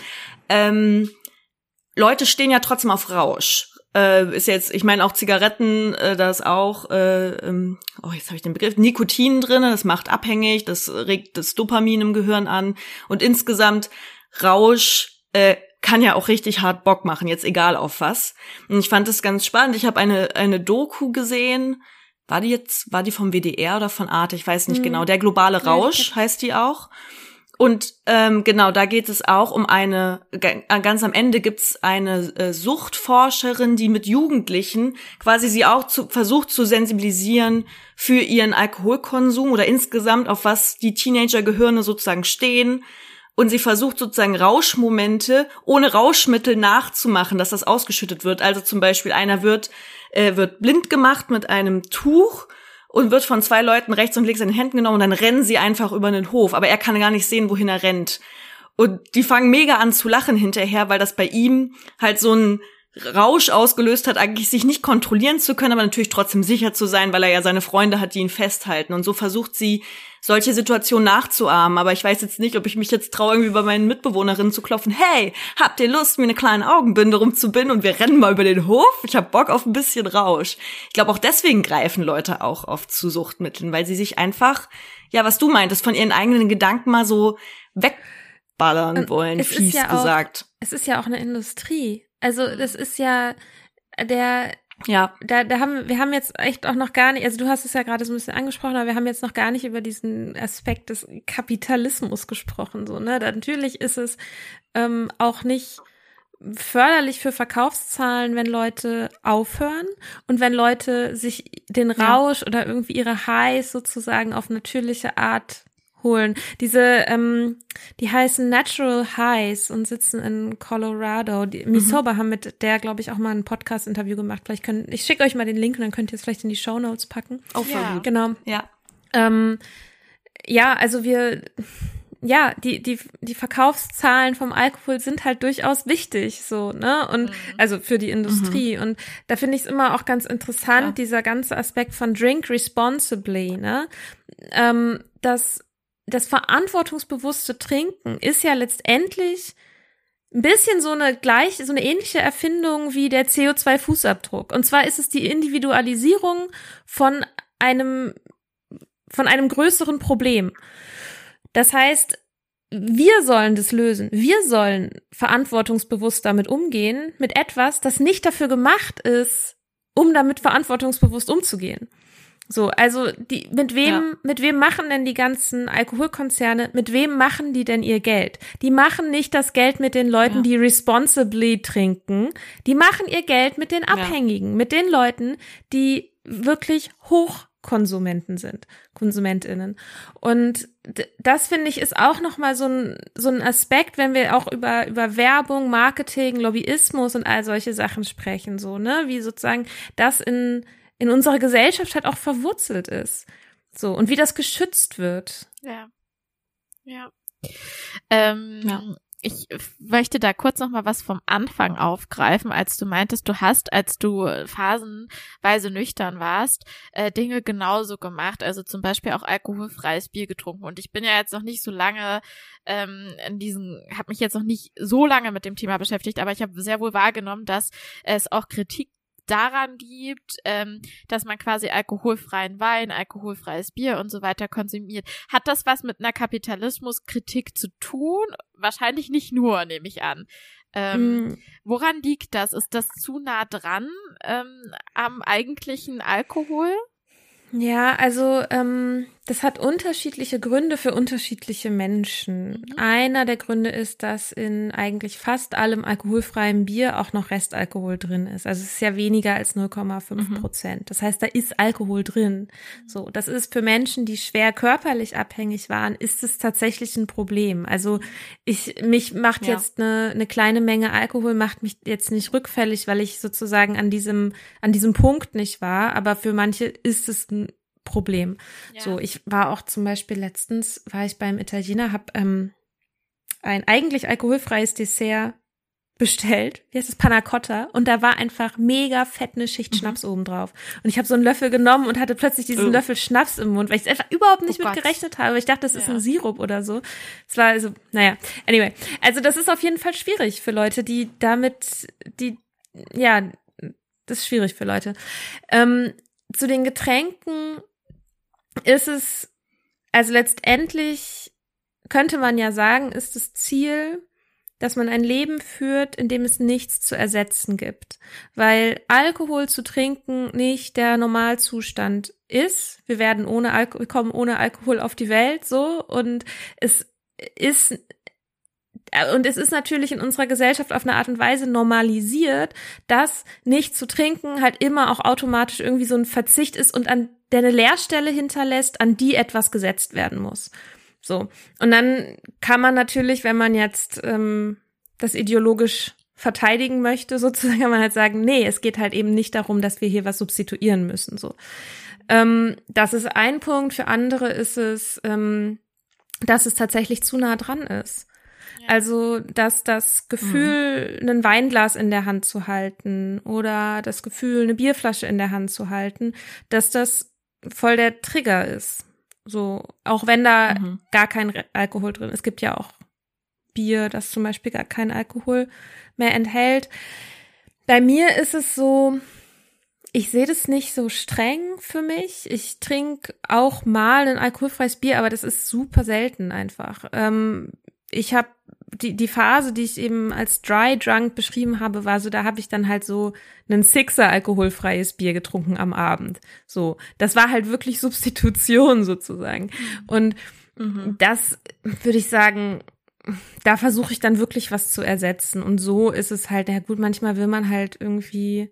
Ähm, Leute stehen ja trotzdem auf Rausch. Äh, ist jetzt, ich meine auch Zigaretten, äh, da ist auch, äh, ähm, oh jetzt habe ich den Begriff, Nikotin drin, das macht abhängig, das regt das Dopamin im Gehirn an und insgesamt Rausch äh, kann ja auch richtig hart Bock machen, jetzt egal auf was. Und ich fand das ganz spannend. Ich habe eine, eine Doku gesehen. War die jetzt, war die vom WDR oder von Arte? Ich weiß nicht mhm. genau. Der globale Rausch heißt die auch. Und ähm, genau, da geht es auch um eine, ganz am Ende gibt's eine äh, Suchtforscherin, die mit Jugendlichen quasi sie auch zu, versucht zu sensibilisieren für ihren Alkoholkonsum oder insgesamt auf was die Teenager-Gehirne sozusagen stehen und sie versucht sozusagen Rauschmomente ohne Rauschmittel nachzumachen, dass das ausgeschüttet wird. Also zum Beispiel einer wird, äh, wird blind gemacht mit einem Tuch und wird von zwei Leuten rechts und links in den Händen genommen und dann rennen sie einfach über den Hof. Aber er kann gar nicht sehen, wohin er rennt. Und die fangen mega an zu lachen hinterher, weil das bei ihm halt so ein Rausch ausgelöst hat, eigentlich sich nicht kontrollieren zu können, aber natürlich trotzdem sicher zu sein, weil er ja seine Freunde hat, die ihn festhalten. Und so versucht sie, solche Situationen nachzuahmen. Aber ich weiß jetzt nicht, ob ich mich jetzt traue, irgendwie bei meinen Mitbewohnerinnen zu klopfen. Hey, habt ihr Lust, mir eine kleine Augenbinde rumzubinden und wir rennen mal über den Hof? Ich hab Bock auf ein bisschen Rausch. Ich glaube, auch deswegen greifen Leute auch oft zu Suchtmitteln, weil sie sich einfach, ja, was du meintest, von ihren eigenen Gedanken mal so wegballern wollen, fies ja gesagt. Auch, es ist ja auch eine Industrie. Also das ist ja der ja. Da, da haben wir haben jetzt echt auch noch gar nicht, also du hast es ja gerade so ein bisschen angesprochen, aber wir haben jetzt noch gar nicht über diesen Aspekt des Kapitalismus gesprochen. So, ne? Da, natürlich ist es ähm, auch nicht förderlich für Verkaufszahlen, wenn Leute aufhören und wenn Leute sich den Rausch ja. oder irgendwie ihre Highs sozusagen auf natürliche Art holen. Diese, ähm, die heißen Natural Highs und sitzen in Colorado. Die, mhm. Misoba haben mit der, glaube ich, auch mal ein Podcast-Interview gemacht. Vielleicht können, ich schicke euch mal den Link und dann könnt ihr es vielleicht in die Show Notes packen. Oh, ja. Gut. Genau. Ja. Ähm, ja, also wir, ja, die, die, die Verkaufszahlen vom Alkohol sind halt durchaus wichtig, so, ne? Und mhm. also für die Industrie. Mhm. Und da finde ich es immer auch ganz interessant, ja. dieser ganze Aspekt von Drink responsibly, ne? Ähm, dass das verantwortungsbewusste Trinken ist ja letztendlich ein bisschen so eine gleich, so eine ähnliche Erfindung wie der CO2-Fußabdruck. Und zwar ist es die Individualisierung von einem, von einem größeren Problem. Das heißt, wir sollen das lösen. Wir sollen verantwortungsbewusst damit umgehen, mit etwas, das nicht dafür gemacht ist, um damit verantwortungsbewusst umzugehen. So, also die, mit wem, ja. mit wem machen denn die ganzen Alkoholkonzerne, mit wem machen die denn ihr Geld? Die machen nicht das Geld mit den Leuten, ja. die responsibly trinken. Die machen ihr Geld mit den Abhängigen, ja. mit den Leuten, die wirklich Hochkonsumenten sind, KonsumentInnen. Und das finde ich ist auch nochmal so ein, so ein Aspekt, wenn wir auch über, über Werbung, Marketing, Lobbyismus und all solche Sachen sprechen, so, ne, wie sozusagen das in, in unserer Gesellschaft halt auch verwurzelt ist. So, und wie das geschützt wird. Ja. Ja. Ähm, ja. Ich möchte da kurz noch mal was vom Anfang aufgreifen, als du meintest, du hast, als du phasenweise nüchtern warst, äh, Dinge genauso gemacht, also zum Beispiel auch alkoholfreies Bier getrunken. Und ich bin ja jetzt noch nicht so lange ähm, in diesen, habe mich jetzt noch nicht so lange mit dem Thema beschäftigt, aber ich habe sehr wohl wahrgenommen, dass es auch Kritik daran gibt, ähm, dass man quasi alkoholfreien Wein, alkoholfreies Bier und so weiter konsumiert. Hat das was mit einer Kapitalismuskritik zu tun? Wahrscheinlich nicht nur, nehme ich an. Ähm, mm. Woran liegt das? Ist das zu nah dran ähm, am eigentlichen Alkohol? Ja, also ähm, das hat unterschiedliche Gründe für unterschiedliche Menschen. Einer der Gründe ist, dass in eigentlich fast allem alkoholfreiem Bier auch noch Restalkohol drin ist. Also es ist ja weniger als 0,5 mhm. Prozent. Mhm. Das heißt, da ist Alkohol drin. So, das ist für Menschen, die schwer körperlich abhängig waren, ist es tatsächlich ein Problem. Also ich mich macht ja. jetzt eine, eine kleine Menge Alkohol macht mich jetzt nicht rückfällig, weil ich sozusagen an diesem an diesem Punkt nicht war. Aber für manche ist es ein Problem. Ja. So, ich war auch zum Beispiel letztens, war ich beim Italiener, habe ähm, ein eigentlich alkoholfreies Dessert bestellt, wie heißt es, Panna Cotta, und da war einfach mega fett eine Schicht mhm. Schnaps oben drauf. Und ich habe so einen Löffel genommen und hatte plötzlich diesen oh. Löffel Schnaps im Mund, weil ich es einfach überhaupt nicht oh mit gerechnet habe. Ich dachte, das ja. ist ein Sirup oder so. Es war also, naja, anyway. Also das ist auf jeden Fall schwierig für Leute, die damit, die, ja, das ist schwierig für Leute. Ähm, zu den Getränken ist es, also letztendlich könnte man ja sagen, ist das Ziel, dass man ein Leben führt, in dem es nichts zu ersetzen gibt. Weil Alkohol zu trinken nicht der Normalzustand ist. Wir werden ohne Alkohol, kommen ohne Alkohol auf die Welt, so. Und es ist und es ist natürlich in unserer Gesellschaft auf eine Art und Weise normalisiert, dass nicht zu trinken halt immer auch automatisch irgendwie so ein Verzicht ist und an der eine Leerstelle hinterlässt, an die etwas gesetzt werden muss. So. Und dann kann man natürlich, wenn man jetzt ähm, das ideologisch verteidigen möchte, sozusagen, kann man halt sagen, nee, es geht halt eben nicht darum, dass wir hier was substituieren müssen. So. Ähm, das ist ein Punkt. Für andere ist es, ähm, dass es tatsächlich zu nah dran ist. Also, dass das Gefühl, mhm. ein Weinglas in der Hand zu halten oder das Gefühl, eine Bierflasche in der Hand zu halten, dass das voll der Trigger ist. So, auch wenn da mhm. gar kein Alkohol drin ist. Es gibt ja auch Bier, das zum Beispiel gar keinen Alkohol mehr enthält. Bei mir ist es so, ich sehe das nicht so streng für mich. Ich trinke auch mal ein alkoholfreies Bier, aber das ist super selten einfach. Ähm, ich habe die, die Phase, die ich eben als Dry Drunk beschrieben habe, war so, da habe ich dann halt so einen Sixer alkoholfreies Bier getrunken am Abend. So, das war halt wirklich Substitution sozusagen. Mhm. Und mhm. das würde ich sagen, da versuche ich dann wirklich was zu ersetzen. Und so ist es halt, ja gut, manchmal will man halt irgendwie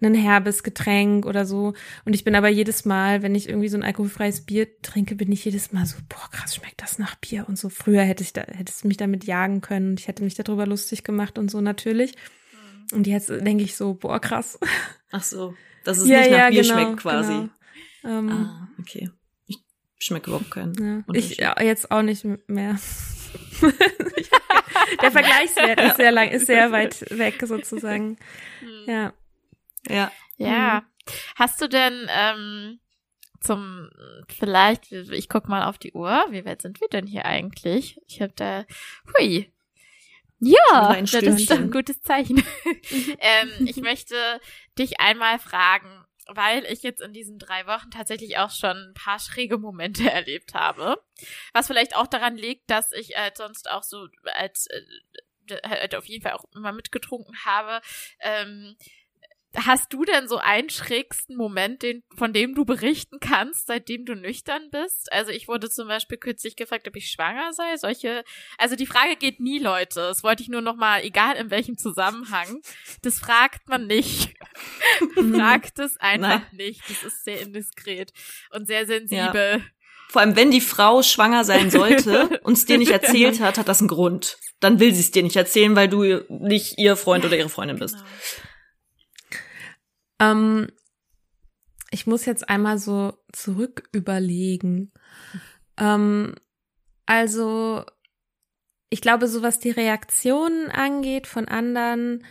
ein herbes Getränk oder so. Und ich bin aber jedes Mal, wenn ich irgendwie so ein alkoholfreies Bier trinke, bin ich jedes Mal so, boah, krass, schmeckt das nach Bier und so. Früher hätte ich da, hättest du mich damit jagen können und ich hätte mich darüber lustig gemacht und so natürlich. Und jetzt denke ich so, boah, krass. Ach so, dass es ja, nicht nach ja, Bier genau, schmeckt quasi. Genau. Ähm, ah, okay. Ich schmecke überhaupt keinen. Ja, ich ja, jetzt auch nicht mehr. Der Vergleichswert ist sehr lang, ist sehr weit weg sozusagen. Hm. Ja. Ja. Ja. Mhm. Hast du denn ähm, zum vielleicht, ich guck mal auf die Uhr, wie weit sind wir denn hier eigentlich? Ich habe da, hui. Ja, das ist ein gutes Zeichen. ähm, ich möchte dich einmal fragen, weil ich jetzt in diesen drei Wochen tatsächlich auch schon ein paar schräge Momente erlebt habe. Was vielleicht auch daran liegt, dass ich äh, sonst auch so als äh, halt auf jeden Fall auch immer mitgetrunken habe. Ähm, Hast du denn so einen schrägsten Moment, den, von dem du berichten kannst, seitdem du nüchtern bist? Also ich wurde zum Beispiel kürzlich gefragt, ob ich schwanger sei. Solche, also die Frage geht nie, Leute. Das wollte ich nur noch mal, egal in welchem Zusammenhang. Das fragt man nicht. fragt es einfach Nein. nicht. Das ist sehr indiskret und sehr sensibel. Ja. Vor allem, wenn die Frau schwanger sein sollte und es dir nicht erzählt hat, hat das einen Grund. Dann will sie es dir nicht erzählen, weil du nicht ihr Freund oder ihre Freundin bist. Genau. Ähm, ich muss jetzt einmal so zurück überlegen. Ähm, also, ich glaube, so was die Reaktionen angeht von anderen,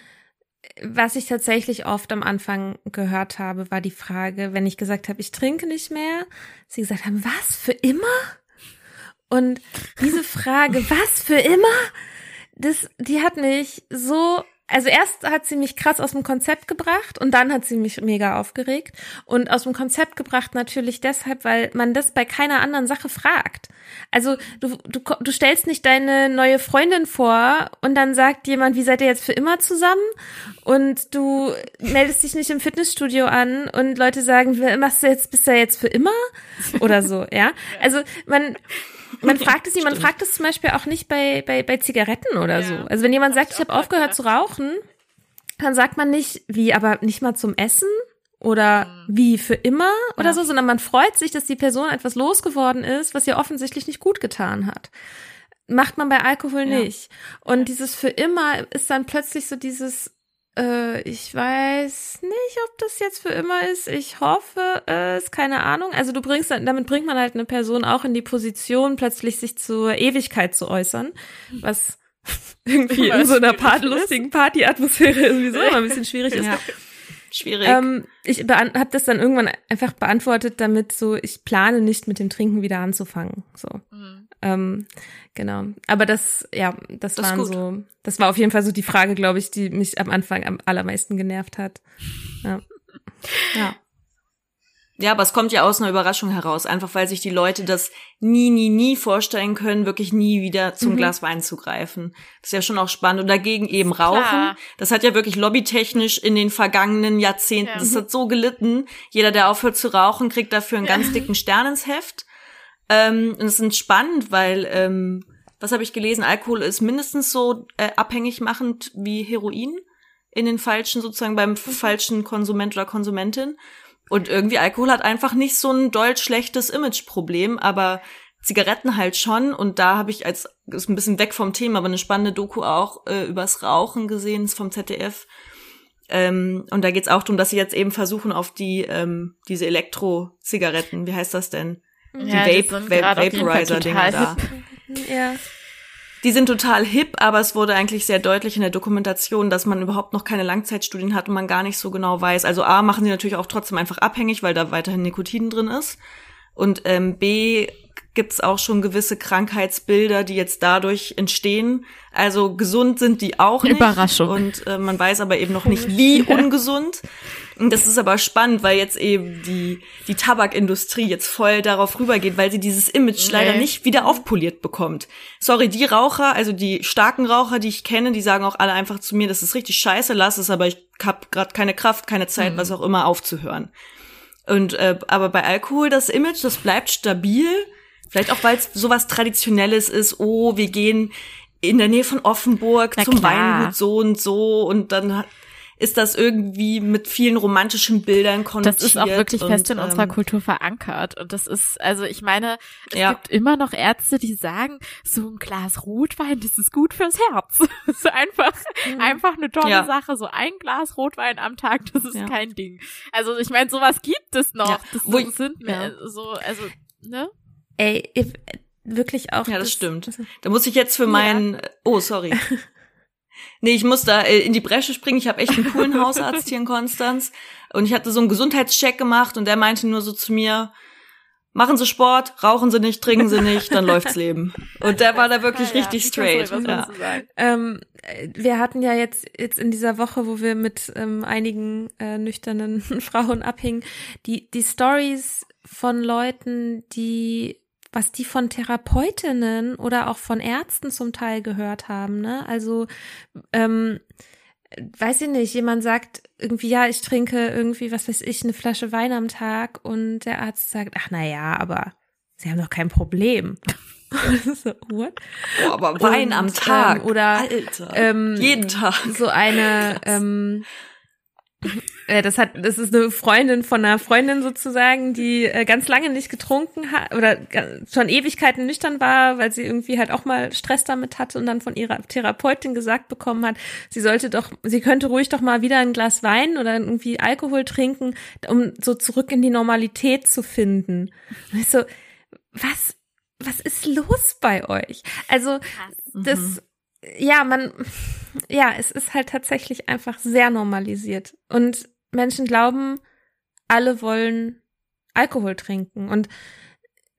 was ich tatsächlich oft am Anfang gehört habe, war die Frage, wenn ich gesagt habe, ich trinke nicht mehr, sie gesagt haben, was, für immer? Und diese Frage, was, für immer? Das, die hat mich so also erst hat sie mich krass aus dem Konzept gebracht und dann hat sie mich mega aufgeregt. Und aus dem Konzept gebracht natürlich deshalb, weil man das bei keiner anderen Sache fragt. Also du, du, du stellst nicht deine neue Freundin vor und dann sagt jemand, wie seid ihr jetzt für immer zusammen? Und du meldest dich nicht im Fitnessstudio an und Leute sagen, machst du jetzt, bist du jetzt für immer? Oder so, ja. Also man, man fragt es nicht, man fragt es zum Beispiel auch nicht bei, bei, bei Zigaretten oder ja. so. Also wenn jemand sagt, ich habe aufgehört zu rauchen, dann sagt man nicht, wie, aber nicht mal zum Essen oder mhm. wie für immer oder ja. so, sondern man freut sich, dass die Person etwas losgeworden ist, was ihr offensichtlich nicht gut getan hat. Macht man bei Alkohol ja. nicht. Und dieses für immer ist dann plötzlich so dieses, äh, ich weiß nicht, ob das jetzt für immer ist. Ich hoffe es, keine Ahnung. Also du bringst, damit bringt man halt eine Person auch in die Position, plötzlich sich zur Ewigkeit zu äußern, was irgendwie in so einer part lustigen Party-Atmosphäre sowieso immer ein bisschen schwierig ist. Ja. Schwierig. Ähm, ich habe das dann irgendwann einfach beantwortet, damit so, ich plane nicht mit dem Trinken wieder anzufangen. So. Mhm. Ähm, genau. Aber das, ja, das, das waren so, das war auf jeden Fall so die Frage, glaube ich, die mich am Anfang am allermeisten genervt hat. Ja. ja. Ja, aber es kommt ja aus einer Überraschung heraus, einfach weil sich die Leute das nie, nie, nie vorstellen können, wirklich nie wieder zum mhm. Glas Wein zu greifen. Das ist ja schon auch spannend. Und dagegen eben Rauchen. Klar. Das hat ja wirklich lobbytechnisch in den vergangenen Jahrzehnten, ja. das hat so gelitten. Jeder, der aufhört zu rauchen, kriegt dafür einen ganz dicken Stern ins Heft. Ähm, und es ist spannend, weil, ähm, was habe ich gelesen, Alkohol ist mindestens so äh, abhängig machend wie Heroin in den falschen, sozusagen beim mhm. falschen Konsument oder Konsumentin. Und irgendwie Alkohol hat einfach nicht so ein doll schlechtes Imageproblem, aber Zigaretten halt schon. Und da habe ich als, ist ein bisschen weg vom Thema, aber eine spannende Doku auch äh, übers Rauchen gesehen, ist vom ZDF. Ähm, und da geht's auch darum, dass sie jetzt eben versuchen, auf die ähm, diese Elektro-Zigaretten, wie heißt das denn? Die ja, Vape, Vape Vaporizer-Dinger da. ja die sind total hip, aber es wurde eigentlich sehr deutlich in der Dokumentation, dass man überhaupt noch keine Langzeitstudien hat und man gar nicht so genau weiß. Also A machen sie natürlich auch trotzdem einfach abhängig, weil da weiterhin Nikotin drin ist. Und ähm, B gibt es auch schon gewisse Krankheitsbilder, die jetzt dadurch entstehen. Also gesund sind die auch nicht. Überraschung. Und äh, man weiß aber eben noch nicht, wie ungesund. Und das ist aber spannend, weil jetzt eben die, die Tabakindustrie jetzt voll darauf rübergeht, weil sie dieses Image nee. leider nicht wieder aufpoliert bekommt. Sorry, die Raucher, also die starken Raucher, die ich kenne, die sagen auch alle einfach zu mir, das ist richtig scheiße, lass es, aber ich hab gerade keine Kraft, keine Zeit, mhm. was auch immer, aufzuhören. Und äh, aber bei Alkohol, das Image, das bleibt stabil. Vielleicht auch, weil es sowas Traditionelles ist. Oh, wir gehen in der Nähe von Offenburg Na zum klar. Weingut so und so und dann ist das irgendwie mit vielen romantischen Bildern konnotiert. Das ist auch wirklich und, fest in ähm, unserer Kultur verankert. Und das ist, also ich meine, es ja. gibt immer noch Ärzte, die sagen, so ein Glas Rotwein, das ist gut fürs Herz. Das ist einfach, mhm. einfach eine tolle ja. Sache. So ein Glas Rotwein am Tag, das ist ja. kein Ding. Also ich meine, sowas gibt es noch. Das Wo sind mehr so, also, ne? Ey, wirklich auch. Ja, das, das stimmt. Da muss ich jetzt für meinen, oh, sorry. Nee, ich muss da äh, in die Bresche springen. Ich habe echt einen coolen Hausarzt hier in Konstanz. Und ich hatte so einen Gesundheitscheck gemacht und der meinte nur so zu mir, machen Sie Sport, rauchen Sie nicht, trinken Sie nicht, dann läuft's Leben. Und der war da wirklich ja, richtig straight. Ja. Ähm, wir hatten ja jetzt jetzt in dieser Woche, wo wir mit ähm, einigen äh, nüchternen Frauen abhingen, die die Stories von Leuten, die was die von Therapeutinnen oder auch von Ärzten zum Teil gehört haben. Ne? Also, ähm, weiß ich nicht, jemand sagt irgendwie, ja, ich trinke irgendwie, was weiß ich, eine Flasche Wein am Tag und der Arzt sagt, ach na ja, aber Sie haben doch kein Problem. so, what? Oh, aber Wein und, am Tag. Ähm, oder Alter. Ähm, jeden Tag. So eine ähm, äh, das hat, das ist eine Freundin von einer Freundin sozusagen, die äh, ganz lange nicht getrunken hat oder schon Ewigkeiten nüchtern war, weil sie irgendwie halt auch mal Stress damit hatte und dann von ihrer Therapeutin gesagt bekommen hat, sie sollte doch, sie könnte ruhig doch mal wieder ein Glas Wein oder irgendwie Alkohol trinken, um so zurück in die Normalität zu finden. Und ich so, was, was ist los bei euch? Also, das, mhm ja, man, ja, es ist halt tatsächlich einfach sehr normalisiert. Und Menschen glauben, alle wollen Alkohol trinken. Und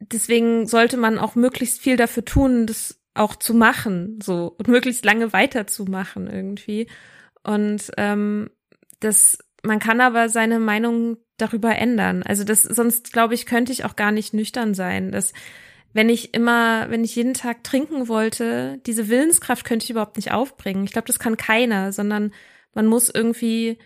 deswegen sollte man auch möglichst viel dafür tun, das auch zu machen, so, und möglichst lange weiterzumachen irgendwie. Und ähm, das, man kann aber seine Meinung darüber ändern. Also das, sonst glaube ich, könnte ich auch gar nicht nüchtern sein. Das, wenn ich immer, wenn ich jeden Tag trinken wollte, diese Willenskraft könnte ich überhaupt nicht aufbringen. Ich glaube, das kann keiner, sondern man muss irgendwie,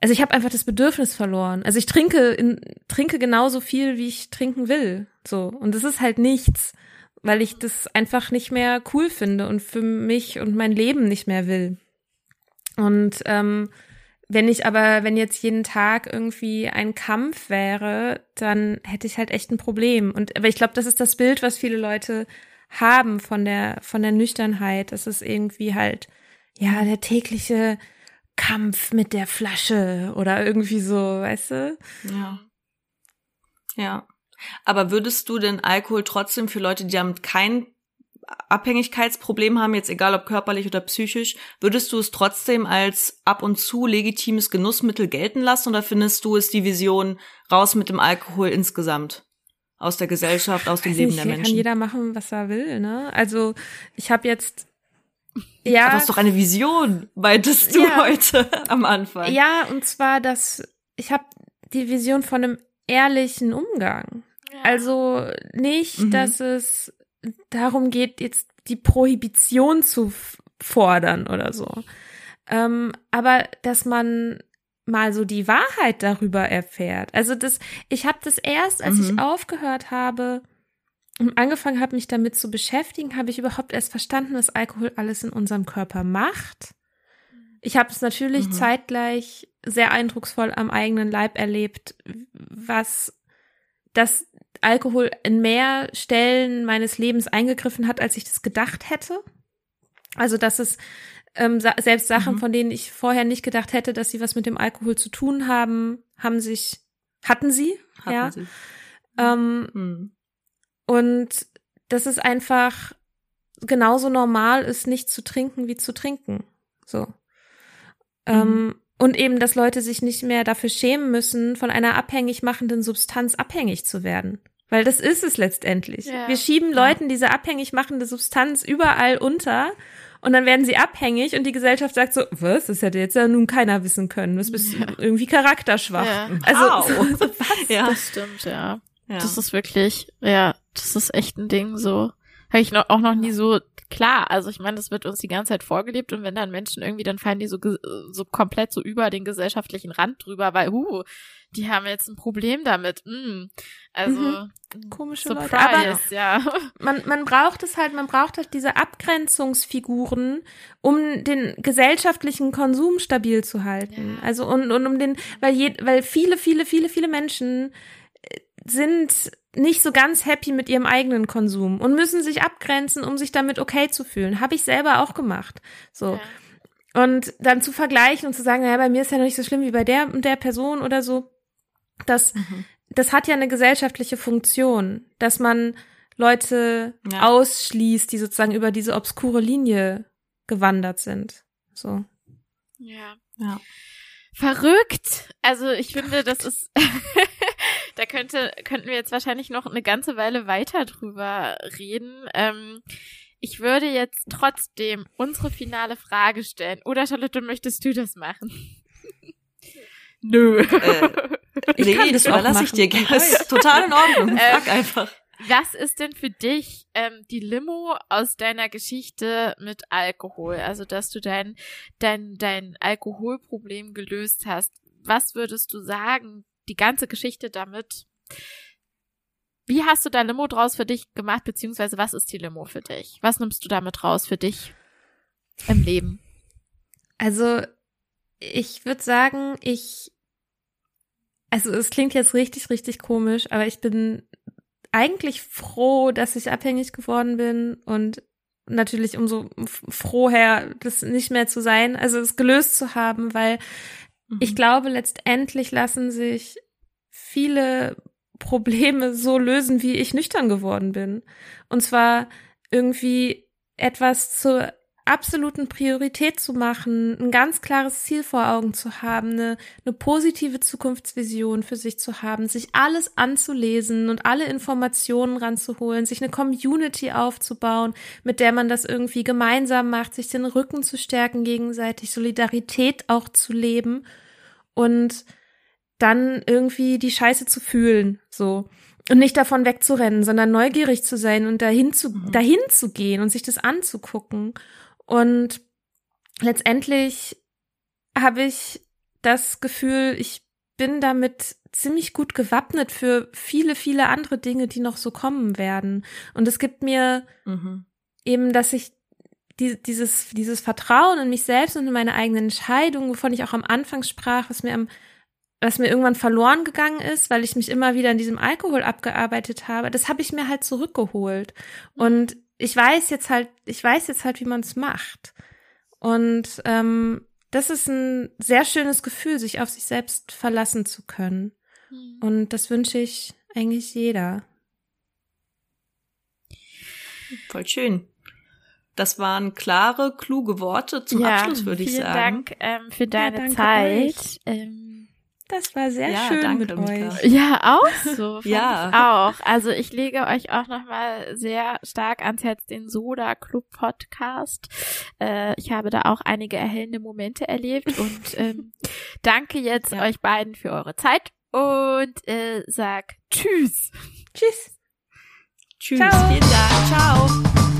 also ich habe einfach das Bedürfnis verloren. Also ich trinke in, trinke genauso viel, wie ich trinken will. So und das ist halt nichts, weil ich das einfach nicht mehr cool finde und für mich und mein Leben nicht mehr will. Und ähm, wenn ich aber, wenn jetzt jeden Tag irgendwie ein Kampf wäre, dann hätte ich halt echt ein Problem. Und aber ich glaube, das ist das Bild, was viele Leute haben von der von der Nüchternheit. Das ist irgendwie halt ja der tägliche Kampf mit der Flasche oder irgendwie so, weißt du? Ja. Ja. Aber würdest du den Alkohol trotzdem für Leute, die damit kein Abhängigkeitsproblem haben, jetzt egal ob körperlich oder psychisch, würdest du es trotzdem als ab und zu legitimes Genussmittel gelten lassen oder findest du es die Vision raus mit dem Alkohol insgesamt? Aus der Gesellschaft, aus dem Leben nicht, der Menschen. Kann jeder machen, was er will, ne? Also ich habe jetzt ja. Das ist doch eine Vision, meintest du ja. heute am Anfang. Ja, und zwar, dass ich habe die Vision von einem ehrlichen Umgang. Ja. Also nicht, mhm. dass es darum geht, jetzt die Prohibition zu fordern oder so. Ähm, aber dass man mal so die Wahrheit darüber erfährt. Also das, ich habe das erst, als mhm. ich aufgehört habe und angefangen habe, mich damit zu beschäftigen, habe ich überhaupt erst verstanden, was Alkohol alles in unserem Körper macht. Ich habe es natürlich mhm. zeitgleich sehr eindrucksvoll am eigenen Leib erlebt, was das Alkohol in mehr Stellen meines Lebens eingegriffen hat, als ich das gedacht hätte. Also, dass es ähm, selbst Sachen, mhm. von denen ich vorher nicht gedacht hätte, dass sie was mit dem Alkohol zu tun haben, haben sich, hatten sie, hatten ja. Sie. Ähm, mhm. Und dass es einfach genauso normal ist, nicht zu trinken wie zu trinken. So. Mhm. Ähm, und eben, dass Leute sich nicht mehr dafür schämen müssen, von einer abhängig machenden Substanz abhängig zu werden. Weil das ist es letztendlich. Ja. Wir schieben Leuten diese abhängig machende Substanz überall unter und dann werden sie abhängig und die Gesellschaft sagt so, was, das hätte jetzt ja nun keiner wissen können. Du bist ja. irgendwie charakterschwach. Ja. Also, so, so, was? Ja. Das stimmt, ja. ja. Das ist wirklich, ja, das ist echt ein Ding so. Habe ich noch, auch noch nie so klar. Also ich meine, das wird uns die ganze Zeit vorgelebt und wenn dann Menschen irgendwie, dann fallen die so, so komplett so über den gesellschaftlichen Rand drüber, weil, uh, die haben jetzt ein Problem damit. Mm. Also mhm. komische Surprise, Leute. Aber ja. Man, man braucht es halt, man braucht halt diese Abgrenzungsfiguren, um den gesellschaftlichen Konsum stabil zu halten. Ja. Also und, und um den, weil je, weil viele, viele, viele, viele Menschen äh, sind nicht so ganz happy mit ihrem eigenen Konsum und müssen sich abgrenzen, um sich damit okay zu fühlen. Habe ich selber auch gemacht. So. Ja. Und dann zu vergleichen und zu sagen, naja, bei mir ist ja noch nicht so schlimm wie bei der und der Person oder so. Das, mhm. das hat ja eine gesellschaftliche Funktion, dass man Leute ja. ausschließt, die sozusagen über diese obskure Linie gewandert sind. So. Ja. Ja. Verrückt. Also ich Verrückt. finde, das ist, da könnte, könnten wir jetzt wahrscheinlich noch eine ganze Weile weiter drüber reden. Ähm, ich würde jetzt trotzdem unsere finale Frage stellen. Oder Charlotte, möchtest du das machen? Nö. Äh, nee, das überlasse ich dir gerne. Das ist total in Ordnung. Frag ähm, einfach. Was ist denn für dich ähm, die Limo aus deiner Geschichte mit Alkohol? Also, dass du dein, dein, dein Alkoholproblem gelöst hast. Was würdest du sagen, die ganze Geschichte damit? Wie hast du dein Limo draus für dich gemacht, beziehungsweise was ist die Limo für dich? Was nimmst du damit raus für dich im Leben? Also, ich würde sagen, ich, also es klingt jetzt richtig, richtig komisch, aber ich bin eigentlich froh, dass ich abhängig geworden bin und natürlich umso froher, das nicht mehr zu sein, also es gelöst zu haben, weil mhm. ich glaube, letztendlich lassen sich viele Probleme so lösen, wie ich nüchtern geworden bin. Und zwar irgendwie etwas zu absoluten Priorität zu machen, ein ganz klares Ziel vor Augen zu haben, eine, eine positive Zukunftsvision für sich zu haben, sich alles anzulesen und alle Informationen ranzuholen, sich eine Community aufzubauen, mit der man das irgendwie gemeinsam macht, sich den Rücken zu stärken gegenseitig, Solidarität auch zu leben und dann irgendwie die Scheiße zu fühlen, so. Und nicht davon wegzurennen, sondern neugierig zu sein und dahin zu, mhm. dahin zu gehen und sich das anzugucken. Und letztendlich habe ich das Gefühl, ich bin damit ziemlich gut gewappnet für viele, viele andere Dinge, die noch so kommen werden. Und es gibt mir mhm. eben, dass ich die, dieses, dieses Vertrauen in mich selbst und in meine eigenen Entscheidungen, wovon ich auch am Anfang sprach, was mir am, was mir irgendwann verloren gegangen ist, weil ich mich immer wieder in diesem Alkohol abgearbeitet habe, das habe ich mir halt zurückgeholt. Mhm. Und ich weiß jetzt halt, ich weiß jetzt halt, wie man es macht. Und ähm, das ist ein sehr schönes Gefühl, sich auf sich selbst verlassen zu können. Mhm. Und das wünsche ich eigentlich jeder. Voll schön. Das waren klare, kluge Worte zum ja, Abschluss, würde ich sagen. Vielen Dank ähm, für deine ja, Zeit. Ähm, das war sehr ja, schön mit euch. Ja, auch so. ja. auch. Also ich lege euch auch nochmal sehr stark ans Herz den Soda Club Podcast. Äh, ich habe da auch einige erhellende Momente erlebt und ähm, danke jetzt ja. euch beiden für eure Zeit und äh, sag Tschüss. Tschüss. Tschüss. Ciao. Vielen Dank. Ciao.